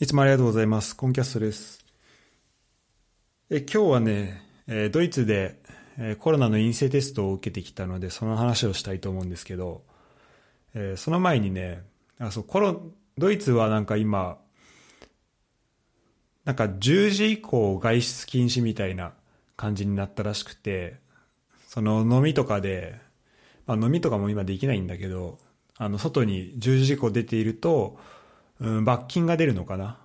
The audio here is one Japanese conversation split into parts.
いつもありがとうございます。コンキャストです。え今日はね、えドイツで、えコロナの陰性テストを受けてきたので、その話をしたいと思うんですけど、えその前にね、あそうコロドイツはなんか今、なんか10時以降外出禁止みたいな感じになったらしくて、その飲みとかで、まあ、飲みとかも今できないんだけど、あの外に10時以降出ていると、うん、罰金が出るのかな？っ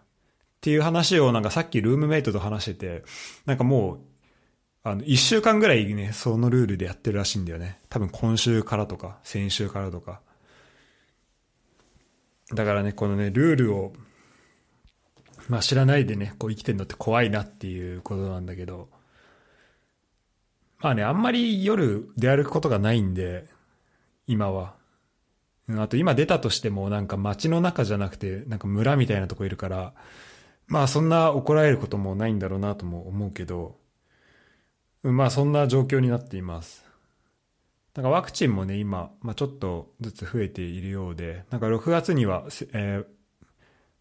ていう話をなんかさっきルームメイトと話してて、なんかもう、あの、一週間ぐらいね、そのルールでやってるらしいんだよね。多分今週からとか、先週からとか。だからね、このね、ルールを、まあ知らないでね、こう生きてるのって怖いなっていうことなんだけど、まあね、あんまり夜出歩くことがないんで、今は。あと今出たとしてもなんか街の中じゃなくてなんか村みたいなとこいるから、まあそんな怒られることもないんだろうなとも思うけど、まあそんな状況になっています。なんかワクチンもね今、まあ、ちょっとずつ増えているようで、なんか6月には、えー、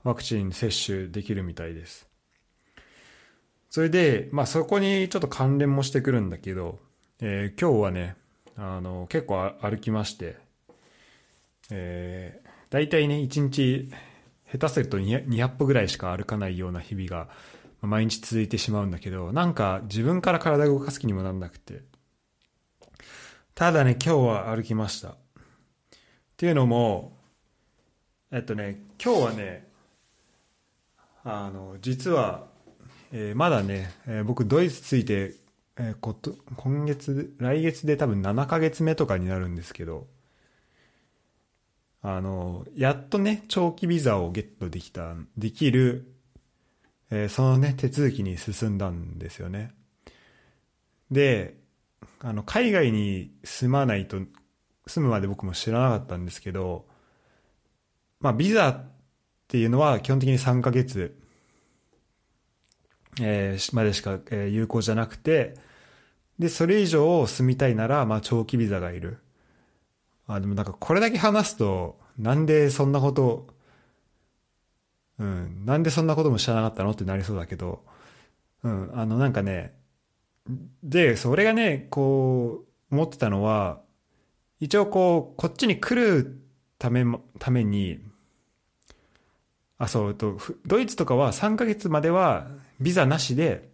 ワクチン接種できるみたいです。それで、まあそこにちょっと関連もしてくるんだけど、えー、今日はね、あの、結構歩きまして、えー、大体ね、1日、下手すると 200, 歩ぐらいしか歩かないような日々が、毎日続いてしまうんだけど、なんか自分から体を動かす気にもなんなくて。ただね、今日は歩きました。っていうのも、えっとね、今日はね、あの、実は、えー、まだね、えー、僕ドイツ着いて、えー、こと今月、来月で多分7ヶ月目とかになるんですけど、あの、やっとね、長期ビザをゲットできた、できる、えー、そのね、手続きに進んだんですよね。で、あの、海外に住まないと、住むまで僕も知らなかったんですけど、まあ、ビザっていうのは基本的に3ヶ月、えー、までしか、えー、有効じゃなくて、で、それ以上住みたいなら、まあ、長期ビザがいる。あ、でもなんかこれだけ話すと、なんでそんなこと、うん、なんでそんなことも知らなかったのってなりそうだけど、うん、あのなんかね、で、それがね、こう、思ってたのは、一応こう、こっちに来るため、ために、あ、そう、と、ドイツとかは3ヶ月まではビザなしで、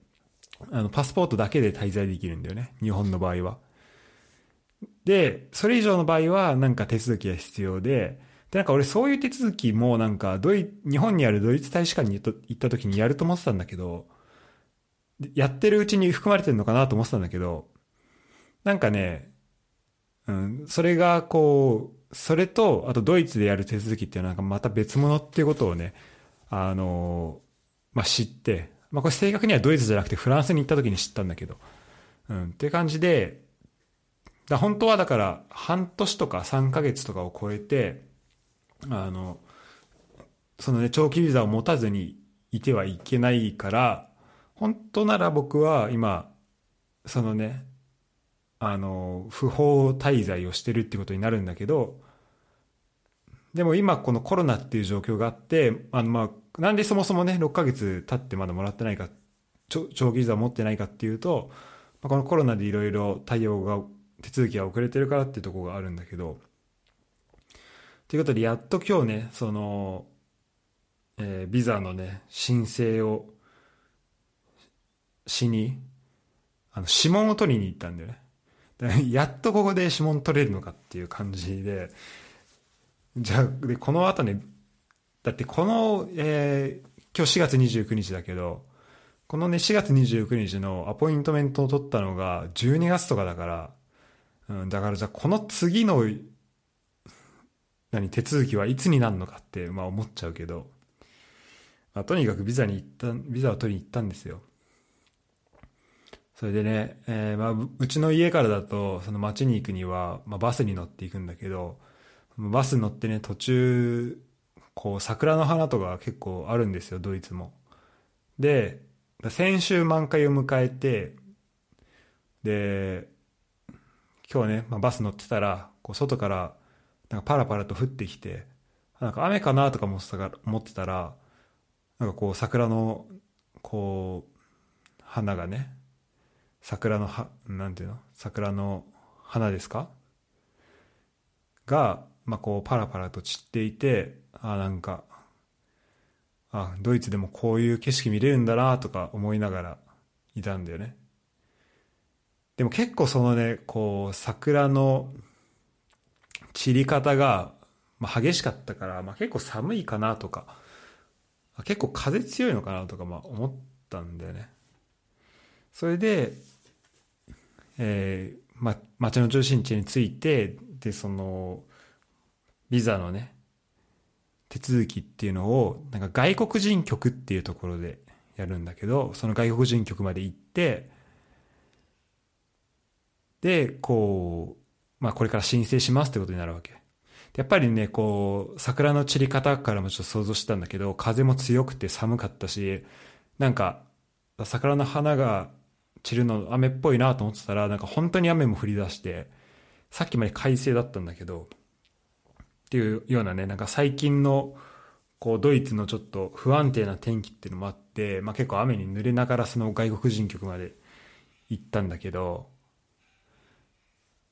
あの、パスポートだけで滞在できるんだよね。日本の場合は。で、それ以上の場合はなんか手続きが必要で、で、なんか俺そういう手続きもなんかドイ、日本にあるドイツ大使館に行った時にやると思ってたんだけど、やってるうちに含まれてるのかなと思ってたんだけど、なんかね、うん、それがこう、それと、あとドイツでやる手続きっていうのはなんかまた別物っていうことをね、あの、まあ、知って、まあ、これ正確にはドイツじゃなくてフランスに行った時に知ったんだけど、うん、っていう感じで、だ本当はだから半年とか3ヶ月とかを超えて、あの、そのね、長期ビザを持たずにいてはいけないから、本当なら僕は今、そのね、あの、不法滞在をしてるってことになるんだけど、でも今このコロナっていう状況があって、あのまあ、なんでそもそもね、6ヶ月経ってまだもらってないか、長期ビザを持ってないかっていうと、このコロナでいろいろ対応が手続きが遅れてるからっていうとこがあるんだけど、ということで、やっと今日ね、その、えー、ビザのね、申請をしに、あの、指紋を取りに行ったんだよね。やっとここで指紋取れるのかっていう感じで、じゃあ、で、この後ね、だってこの、えー、今日4月29日だけど、このね、4月29日のアポイントメントを取ったのが12月とかだから、うん、だからじゃあこの次の、何、手続きはいつになるのかって、まあ思っちゃうけど、まあとにかくビザに行った、ビザを取りに行ったんですよ。それでね、えー、まあ、うちの家からだと、その街に行くには、まあバスに乗っていくんだけど、バス乗ってね、途中、こう、桜の花とか結構あるんですよ、ドイツも。で、先週満開を迎えて、で、今日ね、まあ、バス乗ってたら、こう外からなんかパラパラと降ってきて、なんか雨かなとか思ってたら、なんかこう桜のこう花がね桜のはなんていうの？桜の花ですか？が、まあ、こうパラパラと散っていてあなんかあドイツでもこういう景色見れるんだなとか思いながらいたんだよね。でも結構そのねこう桜の散り方が、まあ、激しかったから、まあ、結構寒いかなとか結構風強いのかなとかまあ思ったんだよね。それで、えーま、町の中心地に着いてでそのビザのね手続きっていうのをなんか外国人局っていうところでやるんだけどその外国人局まで行ってでこう、まあ、これから申請しますってことになるわけ。やっぱりねこう桜の散り方からもちょっと想像してたんだけど風も強くて寒かったしなんか桜の花が散るの雨っぽいなと思ってたらなんか本当に雨も降り出してさっきまで快晴だったんだけどっていうようなねなんか最近のこうドイツのちょっと不安定な天気っていうのもあって、まあ、結構雨に濡れながらその外国人局まで行ったんだけど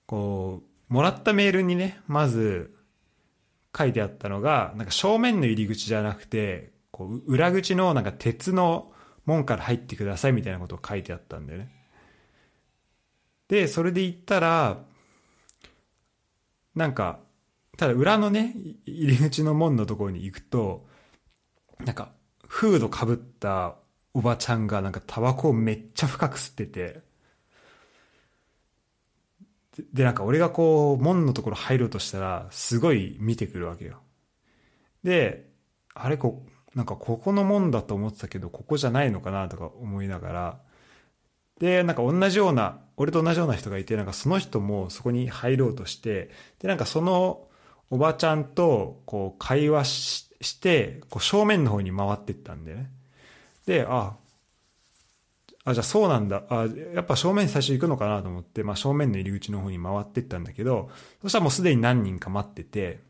こうもらったメールにねまず書いてあったのがなんか正面の入り口じゃなくてこう裏口のなんか鉄の門から入ってくださいみたいなことを書いてあったんだよね。で、それで行ったら、なんか、ただ裏のね、入り口の門のところに行くと、なんか、フードかぶったおばちゃんがなんかタバコをめっちゃ深く吸ってて、で、なんか俺がこう、門のところ入ろうとしたら、すごい見てくるわけよ。で、あれこ、なんかここの門だと思ってたけど、ここじゃないのかなとか思いながら、で、なんか同じような、俺と同じような人がいて、なんかその人もそこに入ろうとして、で、なんかそのおばちゃんとこう会話して、こう正面の方に回ってったんでね。で、あ、あ、じゃあそうなんだ。あ、やっぱ正面に最初行くのかなと思って、まあ正面の入り口の方に回ってったんだけど、そしたらもうすでに何人か待ってて、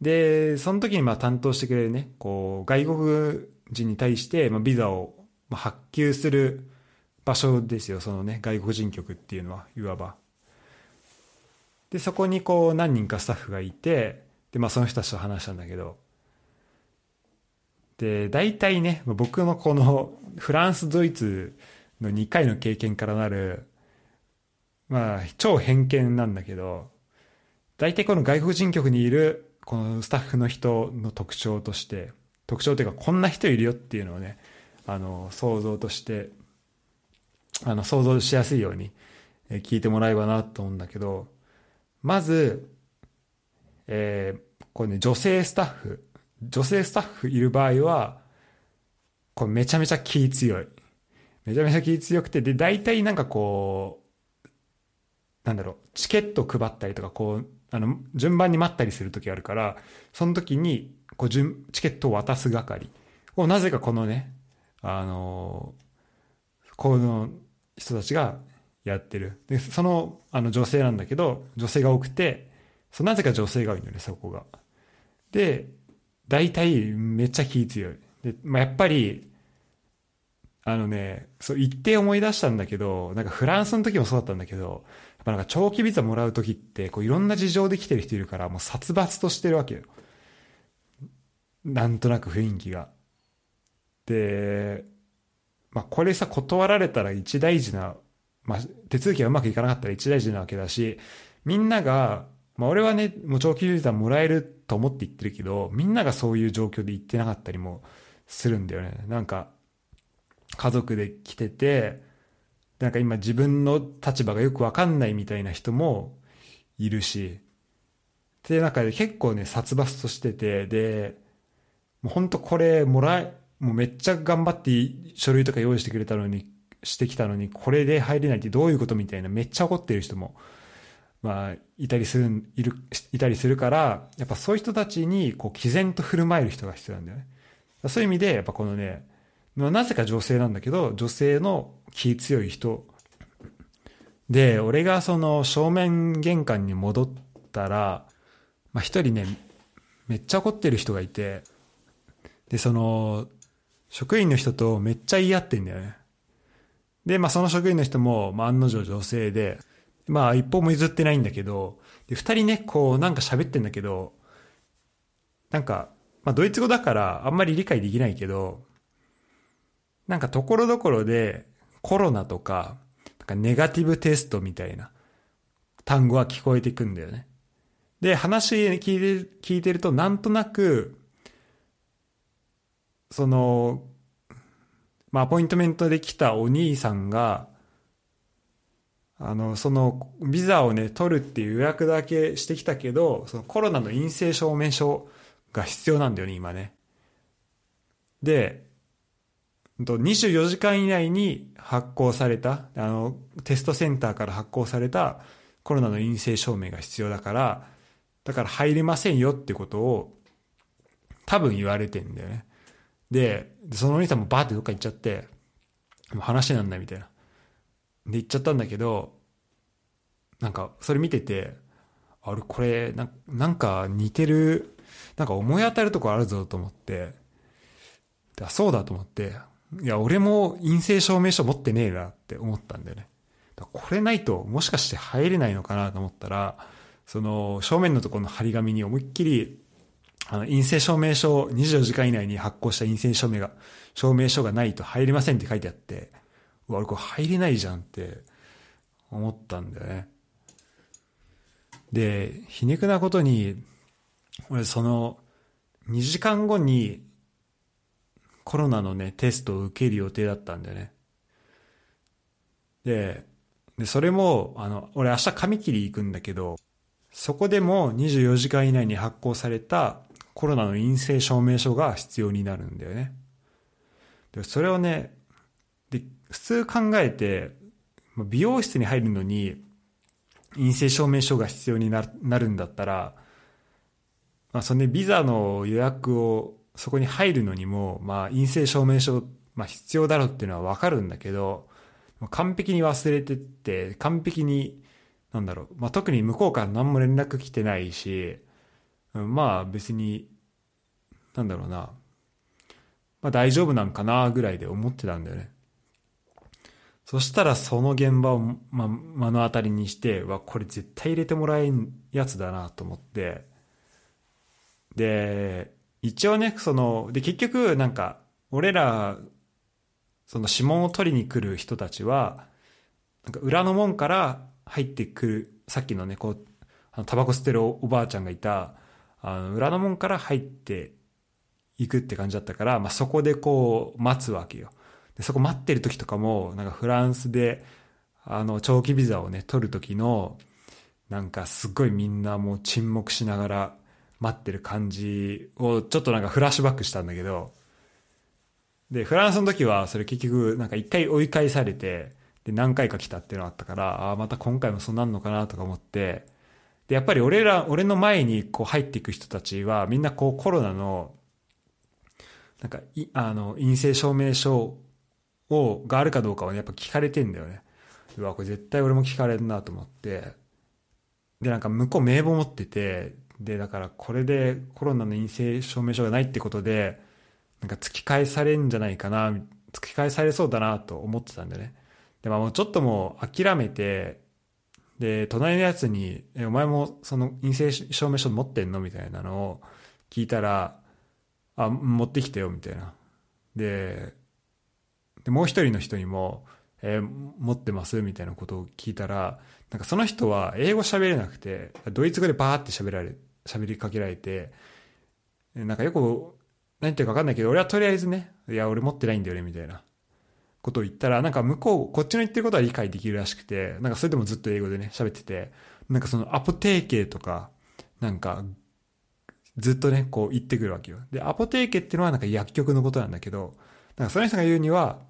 で、その時にまあ担当してくれるね、こう、外国人に対して、まあ、ビザを発給する場所ですよ、そのね、外国人局っていうのは、いわば。で、そこにこう、何人かスタッフがいて、で、まあ、その人たちと話したんだけど、で、大体ね、僕のこの、フランス、ドイツの2回の経験からなる、まあ、超偏見なんだけど、大体この外国人局にいるこのスタッフの人の特徴として特徴というかこんな人いるよっていうのをねあの想像としてあの想像しやすいように聞いてもらえばなと思うんだけどまず、えー、これね女性スタッフ女性スタッフいる場合はこれめちゃめちゃ気強いめちゃめちゃ気強くてで大体なんかこうなんだろうチケット配ったりとかこうあの、順番に待ったりする時あるから、その時に、こう、順、チケットを渡す係を、なぜかこのね、あのこの人たちがやってる。で、その、あの、女性なんだけど、女性が多くて、そなぜか女性が多いんだよね、そこが。で、大体、めっちゃ気強い。で、まあ、やっぱり、あのね、そう、一定思い出したんだけど、なんかフランスの時もそうだったんだけど、やっぱなんか長期ビザもらう時って、こういろんな事情で来てる人いるから、もう殺伐としてるわけよ。なんとなく雰囲気が。で、まあこれさ、断られたら一大事な、まあ手続きがうまくいかなかったら一大事なわけだし、みんなが、まあ俺はね、もう長期ビザもらえると思って言ってるけど、みんながそういう状況で行ってなかったりもするんだよね。なんか、家族で来てて、なんか今自分の立場がよくわかんないみたいな人もいるし、っていう中で結構ね、殺伐としてて、で、もうほんとこれもらえ、もうめっちゃ頑張って書類とか用意してくれたのに、してきたのに、これで入れないってどういうことみたいな、めっちゃ怒ってる人も、まあ、いたりする、いる、いたりするから、やっぱそういう人たちに、こう、毅然と振る舞える人が必要なんだよね。そういう意味で、やっぱこのね、なぜか女性なんだけど、女性の気強い人。で、俺がその正面玄関に戻ったら、まあ一人ね、めっちゃ怒ってる人がいて、で、その、職員の人とめっちゃ言い合ってんだよね。で、まあその職員の人も、まあ案の定女性で、まあ一歩も譲ってないんだけど、で、二人ね、こうなんか喋ってんだけど、なんか、まあドイツ語だからあんまり理解できないけど、なんかところどころでコロナとか、なんかネガティブテストみたいな単語は聞こえてくんだよね。で、話聞いて、聞いてるとなんとなく、その、まあ、アポイントメントで来たお兄さんが、あの、その、ビザをね、取るっていう予約だけしてきたけど、そのコロナの陰性証明書が必要なんだよね、今ね。で、24時間以内に発行された、あの、テストセンターから発行されたコロナの陰性証明が必要だから、だから入れませんよってことを多分言われてんだよね。で、そのお兄さんもバーってどっか行っちゃって、もう話なんないみたいな。で、行っちゃったんだけど、なんか、それ見てて、あれ、これ、なんか似てる、なんか思い当たるとこあるぞと思って、あそうだと思って、いや、俺も陰性証明書持ってねえなって思ったんだよね。これないと、もしかして入れないのかなと思ったら、その、正面のところの張り紙に思いっきり、あの、陰性証明書、24時間以内に発行した陰性証明が、証明書がないと入れませんって書いてあって、うわ、俺これ入れないじゃんって思ったんだよね。で、皮肉なことに、俺その、2時間後にコロナのね、テストを受ける予定だったんだよね。で、で、それも、あの、俺明日髪切り行くんだけど、そこでも24時間以内に発行されたコロナの陰性証明書が必要になるんだよね。で、それをね、で、普通考えて、美容室に入るのに陰性証明書が必要になるんだったら、まあ、そのね、ビザの予約をそこに入るのにも、まあ、陰性証明書、まあ、必要だろうっていうのはわかるんだけど、完璧に忘れてって、完璧になんだろう、まあ、特に向こうから何も連絡来てないし、まあ別に、なんだろうな、まあ大丈夫なんかなぐらいで思ってたんだよね。そしたらその現場を、まあ、目の当たりにして、わ、これ絶対入れてもらえんやつだなと思って、で、一応ね、その、で、結局、なんか、俺ら、その指紋を取りに来る人たちは、なんか裏の門から入ってくる、さっきのね、こう、あのタバコ吸ってるおばあちゃんがいた、あの、裏の門から入っていくって感じだったから、まあ、そこでこう、待つわけよ。で、そこ待ってる時とかも、なんかフランスで、あの、長期ビザをね、取る時の、なんかすっごいみんなもう沈黙しながら待ってる感じを、ちょっとなんかフラッシュバックしたんだけど、で、フランスの時はそれ結局なんか一回追い返されて、で、何回か来たっていうのがあったから、ああ、また今回もそうなんのかなとか思って、で、やっぱり俺ら、俺の前にこう入っていく人たちは、みんなこうコロナの、なんか、い、あの、陰性証明書を、があるかどうかをね、やっぱ聞かれてんだよね。うわ、これ絶対俺も聞かれるなと思って。で、なんか向こう名簿持ってて、で、だからこれでコロナの陰性証明書がないってことで、なんか突き返されんじゃないかな、突き返されそうだなと思ってたんだね。で、まあもうちょっともう諦めて、で、隣のやつに、え、お前もその陰性証明書持ってんの？みたいなのを聞いたら、あ、持ってきてよ、みたいな。で、で、もう一人の人にも、えー、持ってます？みたいなことを聞いたら、なんかその人は英語喋れなくて、ドイツ語でバーって喋られ、喋りかけられて、なんかよく、何ていうかわかんないけど、俺はとりあえずね、いや、俺持ってないんだよね、みたいな。ことを言ったら、なんか向こう、こっちの言ってることは理解できるらしくて、なんかそれでもずっと英語でね、喋ってて、なんかそのアポテーケとか、なんか、ずっとね、こう言ってくるわけよ。で、アポテーケっていうのはなんか薬局のことなんだけど、なんかその人が言うには、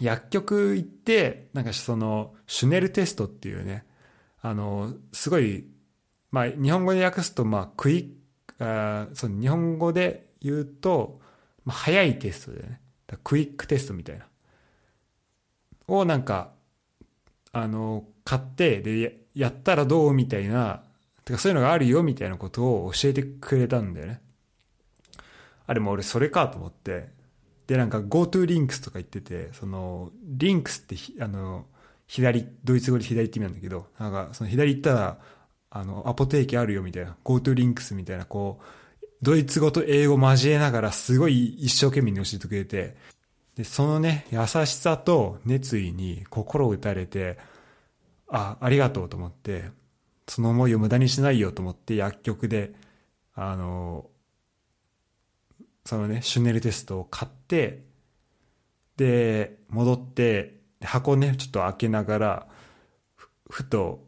薬局行って、なんかその、シュネルテストっていうね、あの、すごい、まあ、日本語で訳すと、まあ、クイック、あその日本語で言うと、まあ、早いテストでね、 quick test みたいな。をなんか、あの、買って、で、やったらどうみたいな、てかそういうのがあるよみたいなことを教えてくれたんだよね。あれも俺それかと思って、で、なんか GoTo リンクスとか言ってて、その、リンクスってあの、左、ドイツ語で左って意味なんだけど、なんかその左行ったら、あの、アポテーキあるよみたいな、GoTo リンクスみたいな、こう、ドイツ語と英語交えながらすごい一生懸命に教えてくれて、で、そのね、優しさと熱意に心を打たれて、あ、ありがとうと思って、その思いを無駄にしないよと思って薬局で、あの、そのね、シュネルテストを買って、で、戻って、箱ね、ちょっと開けながら、ふと、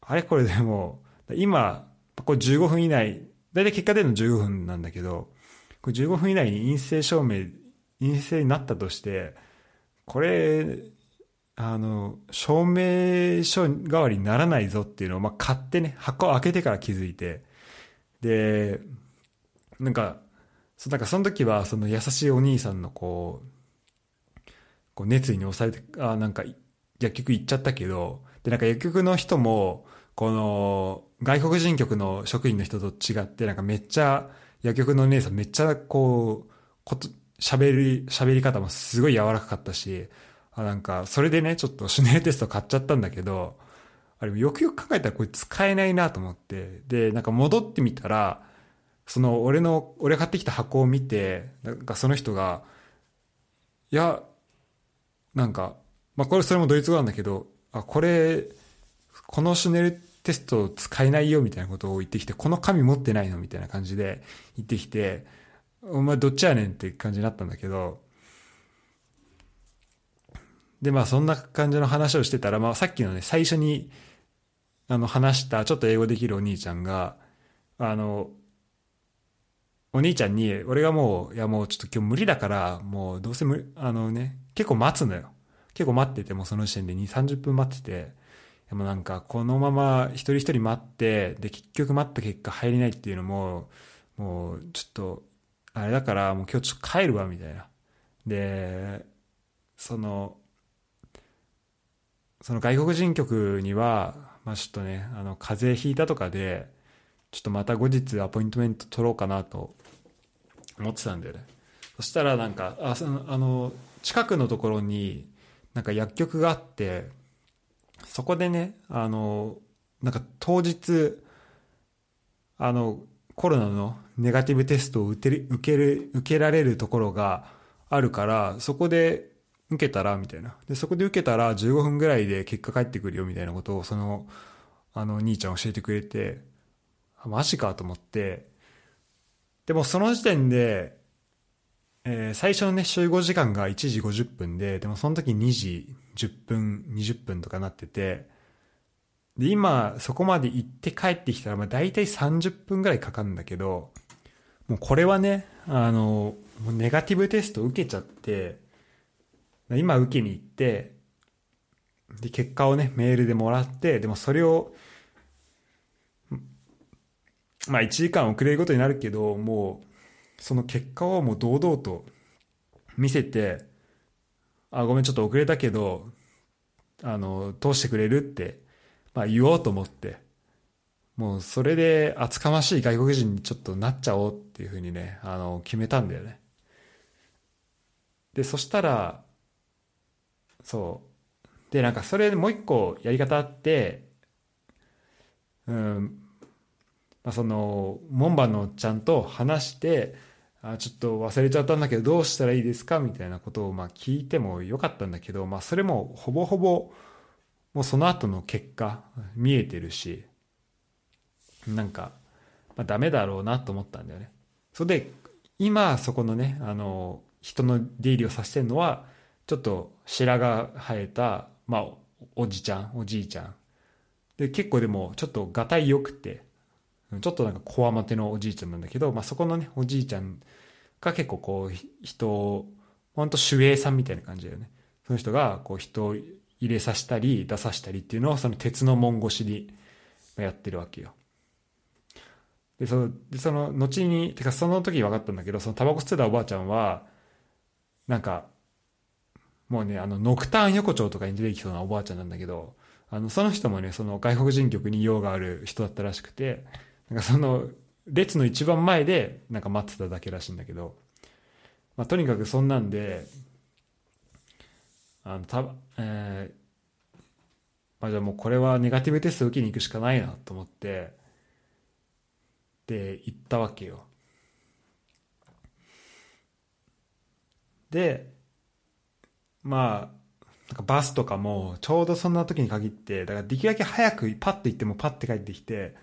あれ？これでも、今、これ15分以内、だいたい結果出るの15分なんだけど、これ15分以内に陰性証明、陰性になったとして、これ、あの、証明書代わりにならないぞっていうのを、まあ、買ってね、箱を開けてから気づいて、で、なんか、そなんかその時は、その優しいお兄さんのこう、こう熱意に押されて、あなんか薬局行っちゃったけど、で、なんか薬局の人も、この、外国人局の職員の人と違って、なんかめっちゃ、薬局のお姉さんめっちゃこう、こと、喋り、喋り方もすごい柔らかかったし、あなんか、それでね、ちょっとシュネルテスト買っちゃったんだけど、あれ、よくよく考えたらこれ使えないなと思って、で、なんか戻ってみたら、その俺の、俺が買ってきた箱を見て、なんかその人が、いや、なんか、まあこれそれもドイツ語なんだけど、あ、これ、このシュネルテスト使えないよみたいなことを言ってきて、この紙持ってないのみたいな感じで言ってきて、お前どっちやねんって感じになったんだけど、で、まあそんな感じの話をしてたら、まあさっきのね、最初に、あの話したちょっと英語できるお兄ちゃんが、あの、お兄ちゃんに、俺がもう、いやもうちょっと今日無理だから、もうどうせ無あのね、結構待つのよ。結構待ってて、もうその時点で2、30分待ってて、でもなんかこのまま一人一人待って、で結局待った結果入れないっていうのも、もうちょっと、あれだからもう今日ちょっと帰るわ、みたいな。で、その、その外国人局には、まあちょっとね、あの、風邪ひいたとかで、ちょっとまた後日アポイントメント取ろうかなと思ってたんだよね。そしたらなんか、あ、その、あの、近くのところになんか薬局があって、そこでね、あの、なんか当日、あの、コロナのネガティブテストを受ける、受ける、受けられるところがあるから、そこで受けたら、みたいな。で、そこで受けたら15分ぐらいで結果返ってくるよ、みたいなことを、その、あの、兄ちゃん教えてくれて、マジかと思って、でもその時点で、えー、最初のね、集合時間が1時50分で、でもその時2時10分、20分とかなってて、で、今、そこまで行って帰ってきたら、まあ大体30分ぐらいかかるんだけど、もうこれはね、あの、もうネガティブテスト受けちゃって、今受けに行って、で、結果をね、メールでもらって、でもそれを、まあ1時間遅れることになるけど、もう、その結果をもう堂々と見せて、あ、ごめん、ちょっと遅れたけど、あの、通してくれるって、まあ言おうと思って、もうそれで厚かましい外国人にちょっとなっちゃおうっていうふうにね、あの、決めたんだよね。で、そしたら、そう。で、なんかそれでもう一個やり方あって、うん、まあ、その、門番のおっちゃんと話して、あちょっと忘れちゃったんだけどどうしたらいいですかみたいなことをまあ聞いてもよかったんだけど、まあそれもほぼほぼもうその後の結果見えてるし、なんか、まあダメだろうなと思ったんだよね。それで、今そこのね、あの、人の出入りをさせてるのは、ちょっと白が生えた、まあおじちゃん、おじいちゃん。で、結構でもちょっとがたい良くて、ちょっとなんかこわもてのおじいちゃんなんだけど、まあ、そこのね、おじいちゃんが結構こう、人を、ほんと守衛さんみたいな感じだよね。その人がこう人を入れさせたり出させたりっていうのをその鉄の門越しにやってるわけよ。で、その、でその後に、てかその時分かったんだけど、そのタバコ吸ってたおばあちゃんは、なんか、もうね、あの、ノクターン横丁とかに出てきそうなおばあちゃんなんだけど、あの、その人もね、その外国人局に用がある人だったらしくて、なんかその、列の一番前でなんか待ってただけらしいんだけど、まあ、とにかくそんなんであのた、えーまあ、じゃあもうこれはネガティブテスト受けに行くしかないなと思ってで行ったわけよ。でまあなんかバスとかもちょうどそんな時に限ってだからできるだけ早くパッと行ってもパッて帰ってきて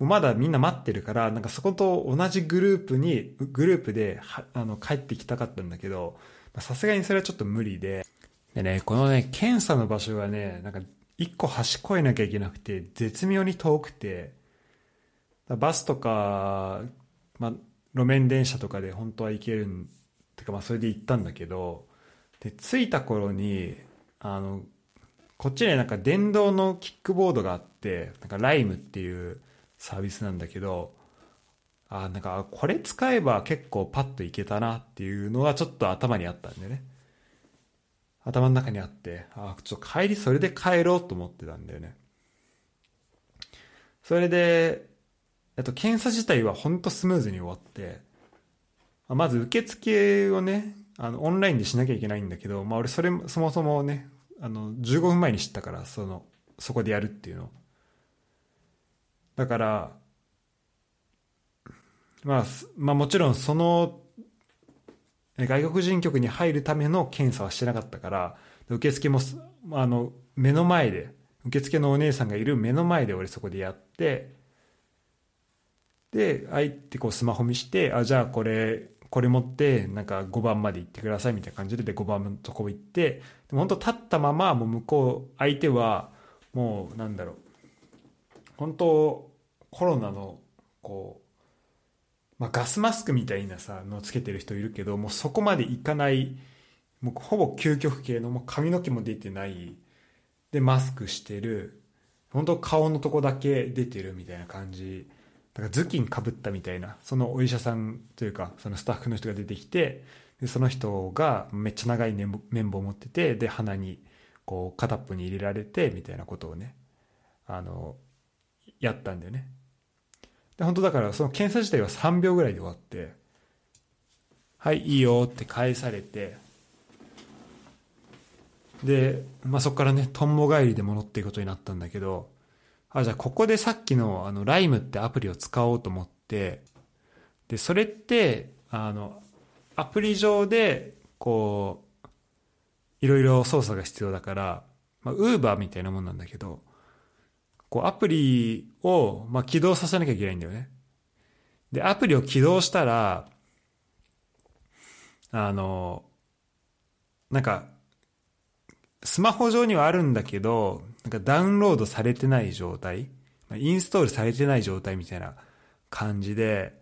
まだみんな待ってるからなんかそこと同じグループにグループであの帰ってきたかったんだけどさすがにそれはちょっと無理で。でねこのね検査の場所がねなんか一個端越えなきゃいけなくて絶妙に遠くて。バスとか、まあ、路面電車とかで本当は行けるんてかまあそれで行ったんだけどで着いた頃にあのこっちになんか電動のキックボードがあってなんかライムっていうサービスなんだけどあなんかこれ使えば結構パッといけたなっていうのはちょっと頭にあったんでね。頭の中にあってあちょっと帰りそれで帰ろうと思ってたんだよね。それでと検査自体は本当スムーズに終わってまず受付をねあのオンラインでしなきゃいけないんだけど、まあ、俺それそもそもねあの15分前に知ったからそのそこでやるっていうのだから、まあ、まあもちろんその外国人局に入るための検査はしてなかったから受付もあの目の前で受付のお姉さんがいる目の前で俺そこでやってで相手こうスマホ見してあじゃあこれこれ持ってなんか5番まで行ってくださいみたいな感じでで5番のとこ行ってでも本当立ったままもう向こう相手はもうなんだろう本当コロナのこう、まあ、ガスマスクみたいなさのつけてる人いるけどもうそこまでいかないもうほぼ究極系のもう髪の毛も出てないでマスクしてる本当顔のとこだけ出てるみたいな感じ。だから頭巾かぶったみたいなそのお医者さんというかそのスタッフの人が出てきてでその人がめっちゃ長い綿棒を持っててで鼻にこう片っぽに入れられてみたいなことをねあのやったんだよね。で本当だからその検査自体は3秒ぐらいで終わってはいいいよって返されてで、まあ、そこからねとんぼ返りで戻っていくことになったんだけどあ、じゃあここでさっきのあのライムってアプリを使おうと思って、で、それって、あの、アプリ上で、こう、いろいろ操作が必要だから、ま、ウーバーみたいなもんなんだけど、こう、アプリを、まあ、起動させなきゃいけないんだよね。で、アプリを起動したら、あの、なんか、スマホ上にはあるんだけど、なんかダウンロードされてない状態、インストールされてない状態みたいな感じで、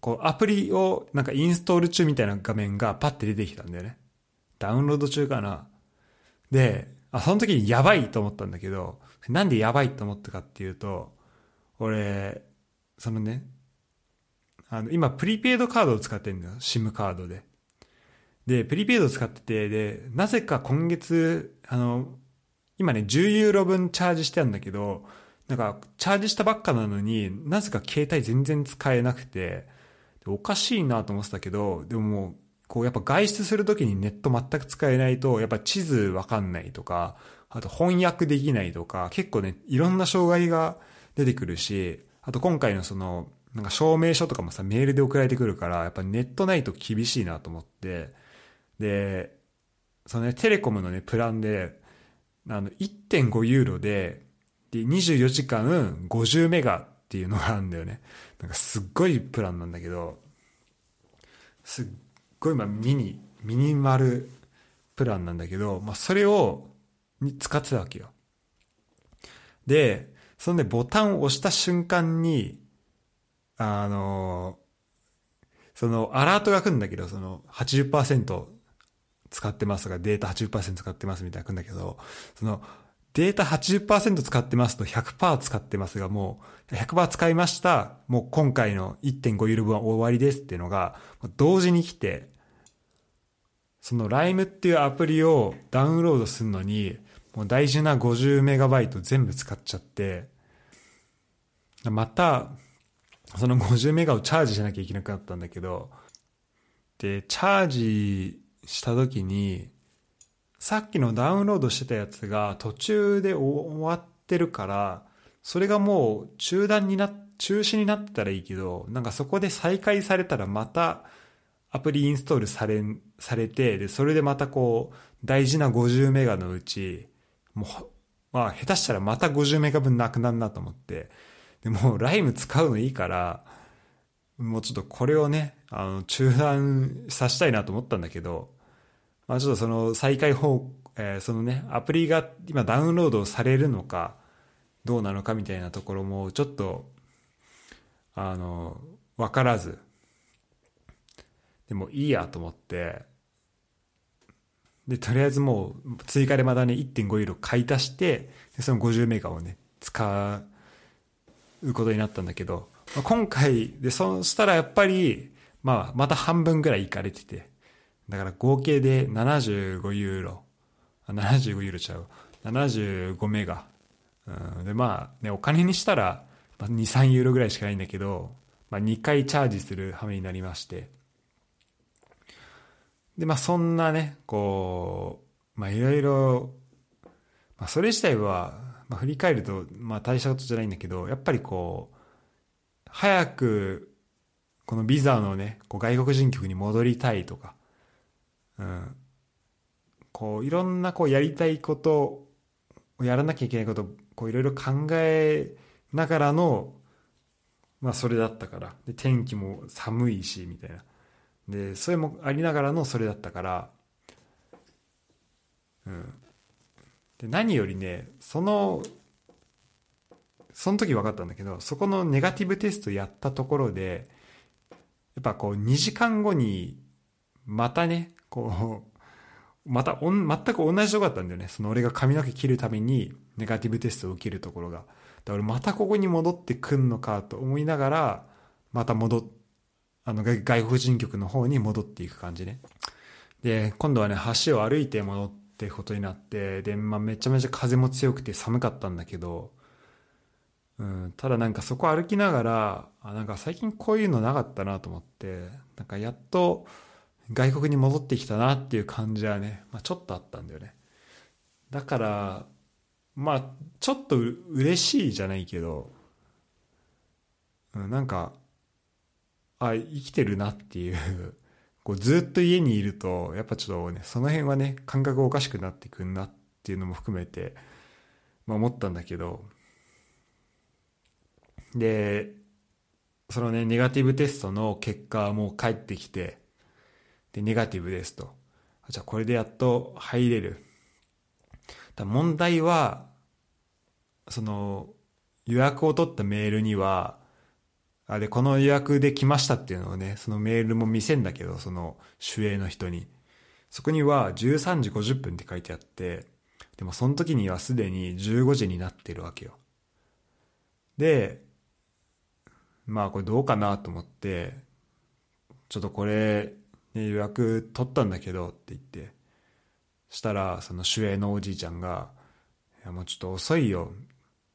こうアプリをなんかインストール中みたいな画面がパッて出てきたんだよね。ダウンロード中かな。で、あ、その時にやばいと思ったんだけど、なんでやばいと思ったかっていうと、俺、そのね、あの、今プリペイドカードを使ってんだよ。SIM カードで。で、プリペイドを使ってて、で、なぜか今月、あの、今ね、10ユーロ分チャージしてあるんだけど、なんか、チャージしたばっかなのに、なぜか携帯全然使えなくて、おかしいなと思ってたけど、でももう、こうやっぱ外出するときにネット全く使えないと、やっぱ地図わかんないとか、あと翻訳できないとか、結構ね、いろんな障害が出てくるし、あと今回のその、なんか証明書とかもさ、メールで送られてくるから、やっぱネットないと厳しいなと思って、で、そのね、テレコムのね、プランで、あの、1.5ユーロで、で、24時間50メガっていうのがあるんだよね。なんかすっごいプランなんだけど、すっごいまあミニ、ミニマルプランなんだけど、まあそれを、に使ってたわけよ。で、そのね、ボタンを押した瞬間に、あの、そのアラートが来るんだけど、その80%使ってますとか、データ80%使ってますみたいな来るんだけど、その、データ80%使ってますと100%使ってますが、もう100%使いました。もう今回の1.5ユーロ分は終わりですっていうのが、同時に来て、その LIME っていうアプリをダウンロードするのに、もう大事な50メガバイト全部使っちゃって、また、その50メガをチャージしなきゃいけなくなったんだけど、で、チャージした時に、さっきのダウンロードしてたやつが途中で終わってるから、それがもう中断にな、中止になってたらいいけど、なんかそこで再開されたらまたアプリインストールされ、されて、で、それでまたこう、大事な50メガのうち、もう、まあ、下手したらまた50メガ分なくなるなと思って、でも、ライム使うのいいから、もうちょっとこれをね、あの、中断させたいなと思ったんだけど、まあちょっとその再開方、えー、そのね、アプリが今ダウンロードされるのか、どうなのかみたいなところも、ちょっと、あの、わからず、でもいいやと思って、で、とりあえずもう追加でまだね、1.5ユーロ買い足して、でその50メガをね、使うことになったんだけど、まあ、今回で、そしたらやっぱり、まあ、また半分ぐらいいかれてて、だから合計で75ユーロ、あ75ユーロちゃう、75メガ。うん、で、まあ、ね、お金にしたら、まあ、2、3ユーロぐらいしかないんだけど、まあ、2回チャージする羽目になりまして、で、まあそんなね、こう、まあいろいろ、まあそれ自体は、まあ振り返ると、まあ大したことじゃないんだけど、やっぱりこう、早く、このビザのね、こう外国人局に戻りたいとか、うん。こう、いろんなこうやりたいことをやらなきゃいけないこと、こういろいろ考えながらの、まあそれだったから。で、天気も寒いし、みたいな。でそれもありながらのそれだったからうん。で何よりねそのその時分かったんだけどそこのネガティブテストやったところでやっぱこう2時間後にまたねこうまたお全く同じとこだったんだよね。その俺が髪の毛切るためにネガティブテストを受けるところが。だから俺またここに戻ってくんのかと思いながらまた戻ってあの外国人局の方に戻っていく感じね。で、今度はね、橋を歩いて戻ってことになって、で、まあめちゃめちゃ風も強くて寒かったんだけど、うん、ただなんかそこ歩きながら、あ、なんか最近こういうのなかったなと思って、なんかやっと外国に戻ってきたなっていう感じはね、まあちょっとあったんだよね。だから、まあちょっと嬉しいじゃないけど、うん、なんか、あ、生きてるなっていうこうずっと家にいると、やっぱちょっとね、その辺はね、感覚おかしくなってくんなっていうのも含めて、まあ思ったんだけど、で、そのね、ネガティブテストの結果はもう返ってきて、で、ネガティブですと。じゃあこれでやっと入れる。だ問題は、その、予約を取ったメールには、あ、で、この予約で来ましたっていうのをね、そのメールも見せんだけど、その守衛の人に。そこには13時50分って書いてあって、でもその時にはすでに15時になってるわけよ。で、まあこれどうかなと思って、ちょっとこれ、ね、予約取ったんだけどって言って、したらその守衛のおじいちゃんが、いやもうちょっと遅いよ。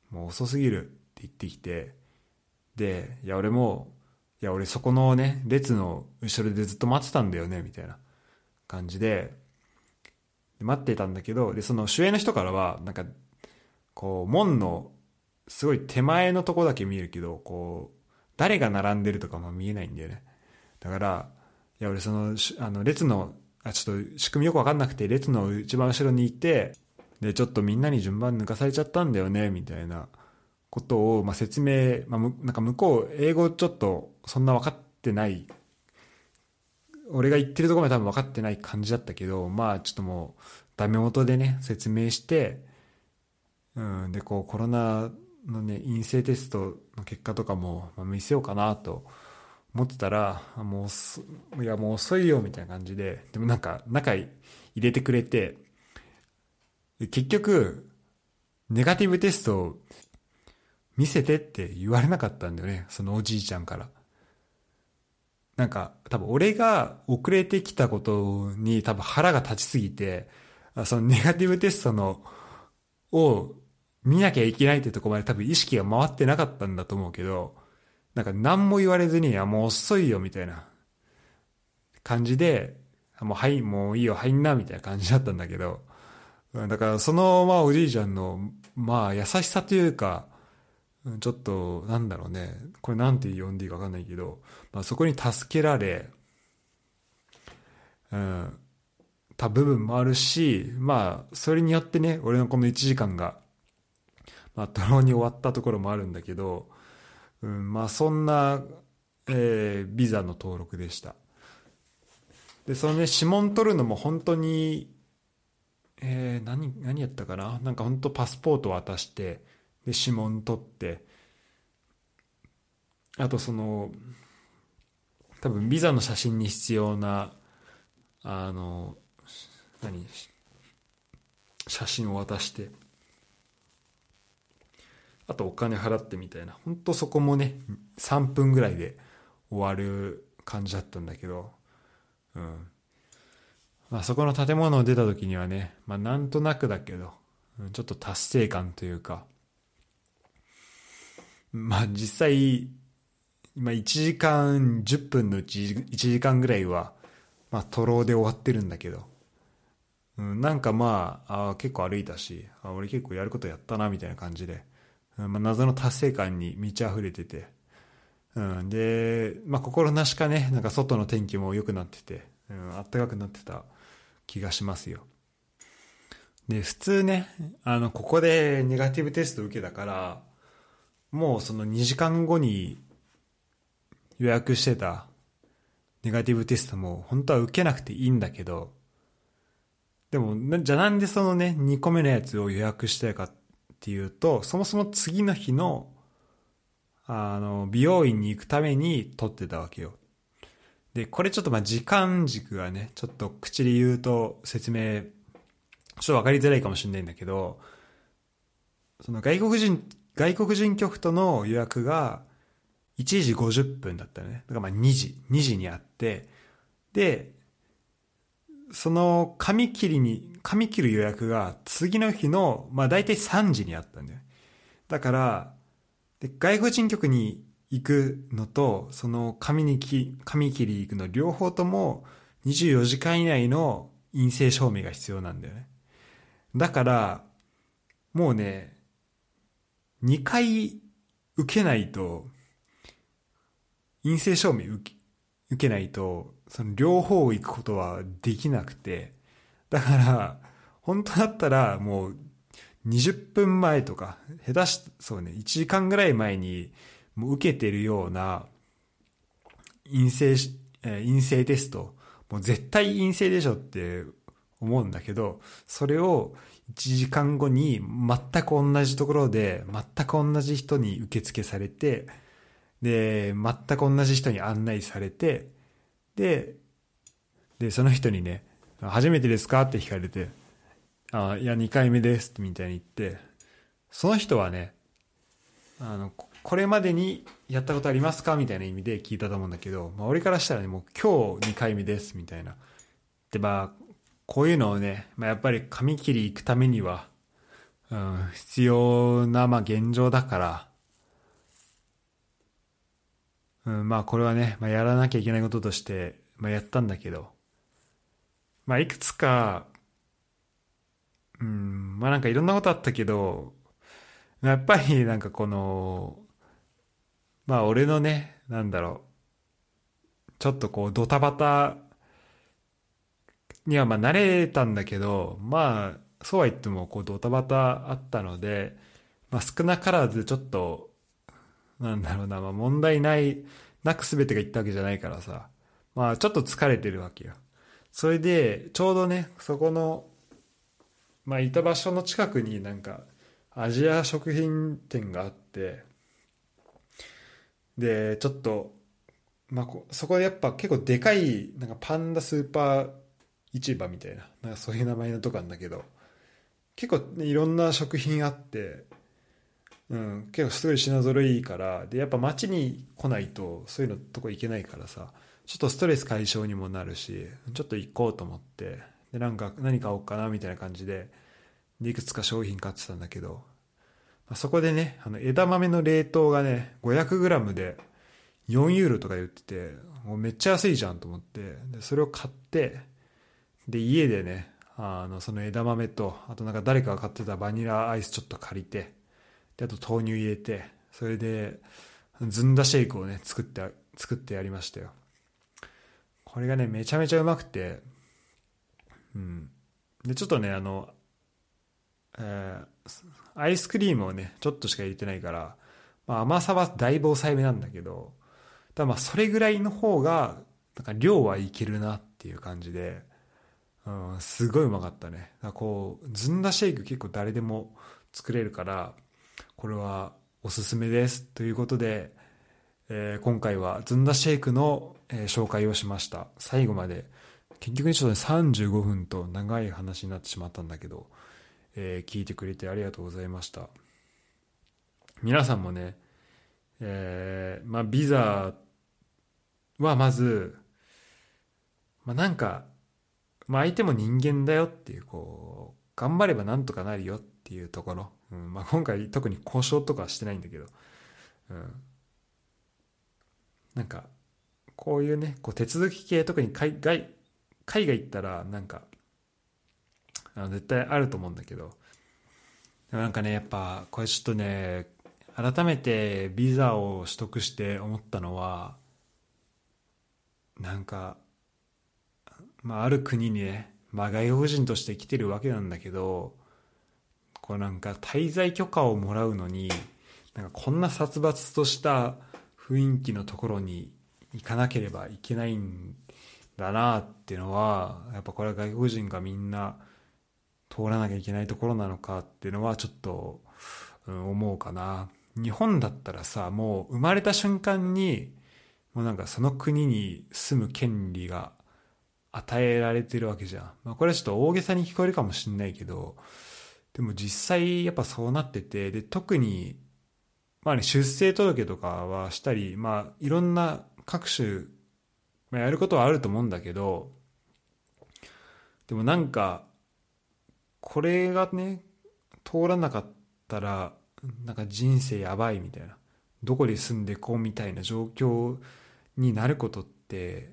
もう遅すぎるって言ってきて、で、いや、俺も、いや、俺そこのね、列の後ろでずっと待ってたんだよね、みたいな感じで、待ってたんだけど、で、その主演の人からは、なんか、こう、門の、すごい手前のとこだけ見えるけど、こう、誰が並んでるとかも見えないんだよね。だから、いや、俺その、あの、列の、あ、ちょっと仕組みよくわかんなくて、列の一番後ろにいて、で、ちょっとみんなに順番抜かされちゃったんだよね、みたいなことを、まあ、説明、まあ、なんか向こう、英語ちょっとそんな分かってない、俺が言ってるところまで多分分かってない感じだったけど、まあちょっともう、ダメ元でね、説明して、うん、で、こう、コロナのね、陰性テストの結果とかも、ま、見せようかなと思ってたら、もう、いや、もう遅いよ、みたいな感じで、でもなんか、中入れてくれて、結局、ネガティブテストを見せてって言われなかったんだよね。そのおじいちゃんから。なんか、多分俺が遅れてきたことに多分腹が立ちすぎて、そのネガティブテストの、を見なきゃいけないってとこまで多分意識が回ってなかったんだと思うけど、なんか何も言われずに、いや、もう遅いよ、みたいな感じで、もうはい、もういいよ、入んな、みたいな感じだったんだけど、だからその、まあおじいちゃんの、まあ優しさというか、ちょっと、なんだろうね、これなんて呼んでいいかわかんないけど、まあそこに助けられ、うん、た部分もあるし、まあそれによってね、俺のこの1時間が、まあドローに終わったところもあるんだけど、うん、まあそんな、えー、ビザの登録でした。で、そのね、指紋取るのも本当に、えー、何、何やったかな？なんか本当パスポート渡して、で、指紋取って、あとその、多分ビザの写真に必要な、あの、何、写真を渡して、あとお金払ってみたいな。本当そこもね、3分ぐらいで終わる感じだったんだけど、うん。まあそこの建物を出た時にはね、まあなんとなくだけど、ちょっと達成感というか、まあ実際、今1時間10分のうち1時間ぐらいは、まあトローで終わってるんだけど、うん、なんかまああ結構歩いたしあ俺結構やることやったなみたいな感じで、うんまあ、謎の達成感に満ち溢れてて、うん、で、まあ、心なしかねなんか外の天気も良くなってて、うん、暖かくなってた気がしますよ。で普通ねあのここでネガティブテスト受けたからもうその2時間後に予約してたネガティブテストも本当は受けなくていいんだけどでも、じゃあなんでそのね、2個目のやつを予約したいかっていうと、そもそも次の日の、あの、美容院に行くために撮ってたわけよ。で、これちょっとまあ時間軸がね、ちょっと口で言うと説明、ちょっとわかりづらいかもしれないんだけど、その外国人、外国人局との予約が1時50分だったね。だからまあ2時、2時にあって、で、その髪切りに、髪切る予約が次の日の、まあ大体3時にあったんだよ。だから、で外国人局に行くのと、その髪にき、髪切り行くの両方とも24時間以内の陰性証明が必要なんだよね。だから、もうね、2回受けないと、陰性証明受け受けないと、その両方行くことはできなくて、だから、本当だったらもう20分前とか、下手し、そうね、1時間ぐらい前にもう受けてるような陰性、え、陰性テスト、もう絶対陰性でしょって思うんだけど、それを1時間後に全く同じところで、全く同じ人に受付されて、で、全く同じ人に案内されて、で、で、その人にね、初めてですかって聞かれて、あいや、2回目ですみたいに言って、その人はね、あの、これまでにやったことありますか？みたいな意味で聞いたと思うんだけど、まあ、俺からしたらね、もう今日2回目ですみたいな。で、まあ、こういうのをね、まあ、やっぱり髪切り行くためには、うん、必要な、まあ、現状だから、うん、まあこれはね、まあ、やらなきゃいけないこととして、まあ、やったんだけど、まあいくつか、うん、まあなんかいろんなことあったけど、やっぱりなんかこの、まあ俺のね、なんだろう、ちょっとこうドタバタにはまあ慣れたんだけど、まあそうは言ってもこうドタバタあったので、まあ少なからずちょっとなんだろうな、まあ問題ない、なく全てが言ったわけじゃないからさ、まあちょっと疲れてるわけよ。それで、ちょうどね、そこの、まあいた場所の近くになんか、アジア食品店があって、で、ちょっと、まあ、そこでやっぱ結構でかい、なんかパンダスーパー市場みたいな、なんかそういう名前のとこなんだけど、結構、ね、いろんな食品あって、うん、結構すごい品揃えいいからでやっぱ街に来ないとそういうのとこ行けないからさちょっとストレス解消にもなるしちょっと行こうと思ってでなんか何買おうかなみたいな感じででいくつか商品買ってたんだけど、まあ、そこでねあの枝豆の冷凍がね 500g で4ユーロとかで売ってて、もうめっちゃ安いじゃんと思って、で、それを買って、で、家でね、あの、その枝豆と、あとなんか誰かが買ってたバニラアイスちょっと借りて、で、あと豆乳入れて、それで、ずんだシェイクをね、作って、作ってやりましたよ。これがね、めちゃめちゃうまくて、うん。で、ちょっとね、あの、えー、アイスクリームをね、ちょっとしか入れてないから、まあ、甘さはだいぶ抑えめなんだけど、だまあそれぐらいの方が、なんか量はいけるなっていう感じで、うん、すごいうまかったね。こう、ずんだシェイク結構誰でも作れるから、これはおすすめです。ということで、えー、今回はずんだシェイクの、えー、紹介をしました。最後まで、結局にちょっとね、35分と長い話になってしまったんだけど、えー、聞いてくれてありがとうございました。皆さんもね、えー、まあ、ビザはまず、まあ、なんか、まあ、相手も人間だよっていう、こう、頑張ればなんとかなるよっていうところ。うん、まあ、今回特に交渉とかはしてないんだけど、うん。なんか、こういうね、こう手続き系、特に海外、海外行ったら、なんか、あの絶対あると思うんだけど、でもなんかね、やっぱ、これちょっとね、改めてビザを取得して思ったのは、なんか、まあ、ある国にね、まあ、外国人として来てるわけなんだけど、こうなんか滞在許可をもらうのに、なんかこんな殺伐とした雰囲気のところに行かなければいけないんだなっていうのは、やっぱこれは外国人がみんな通らなきゃいけないところなのかっていうのはちょっと、うん、思うかな。日本だったらさ、もう生まれた瞬間に、もうなんかその国に住む権利が与えられてるわけじゃん。まあこれはちょっと大げさに聞こえるかもしんないけど、でも実際やっぱそうなってて、で、特に、まあね、出生届とかはしたり、まあいろんな各種、まあ、やることはあると思うんだけど、でもなんか、これがね、通らなかったら、なんか人生やばいみたいな。どこで住んでこうみたいな状況になることって、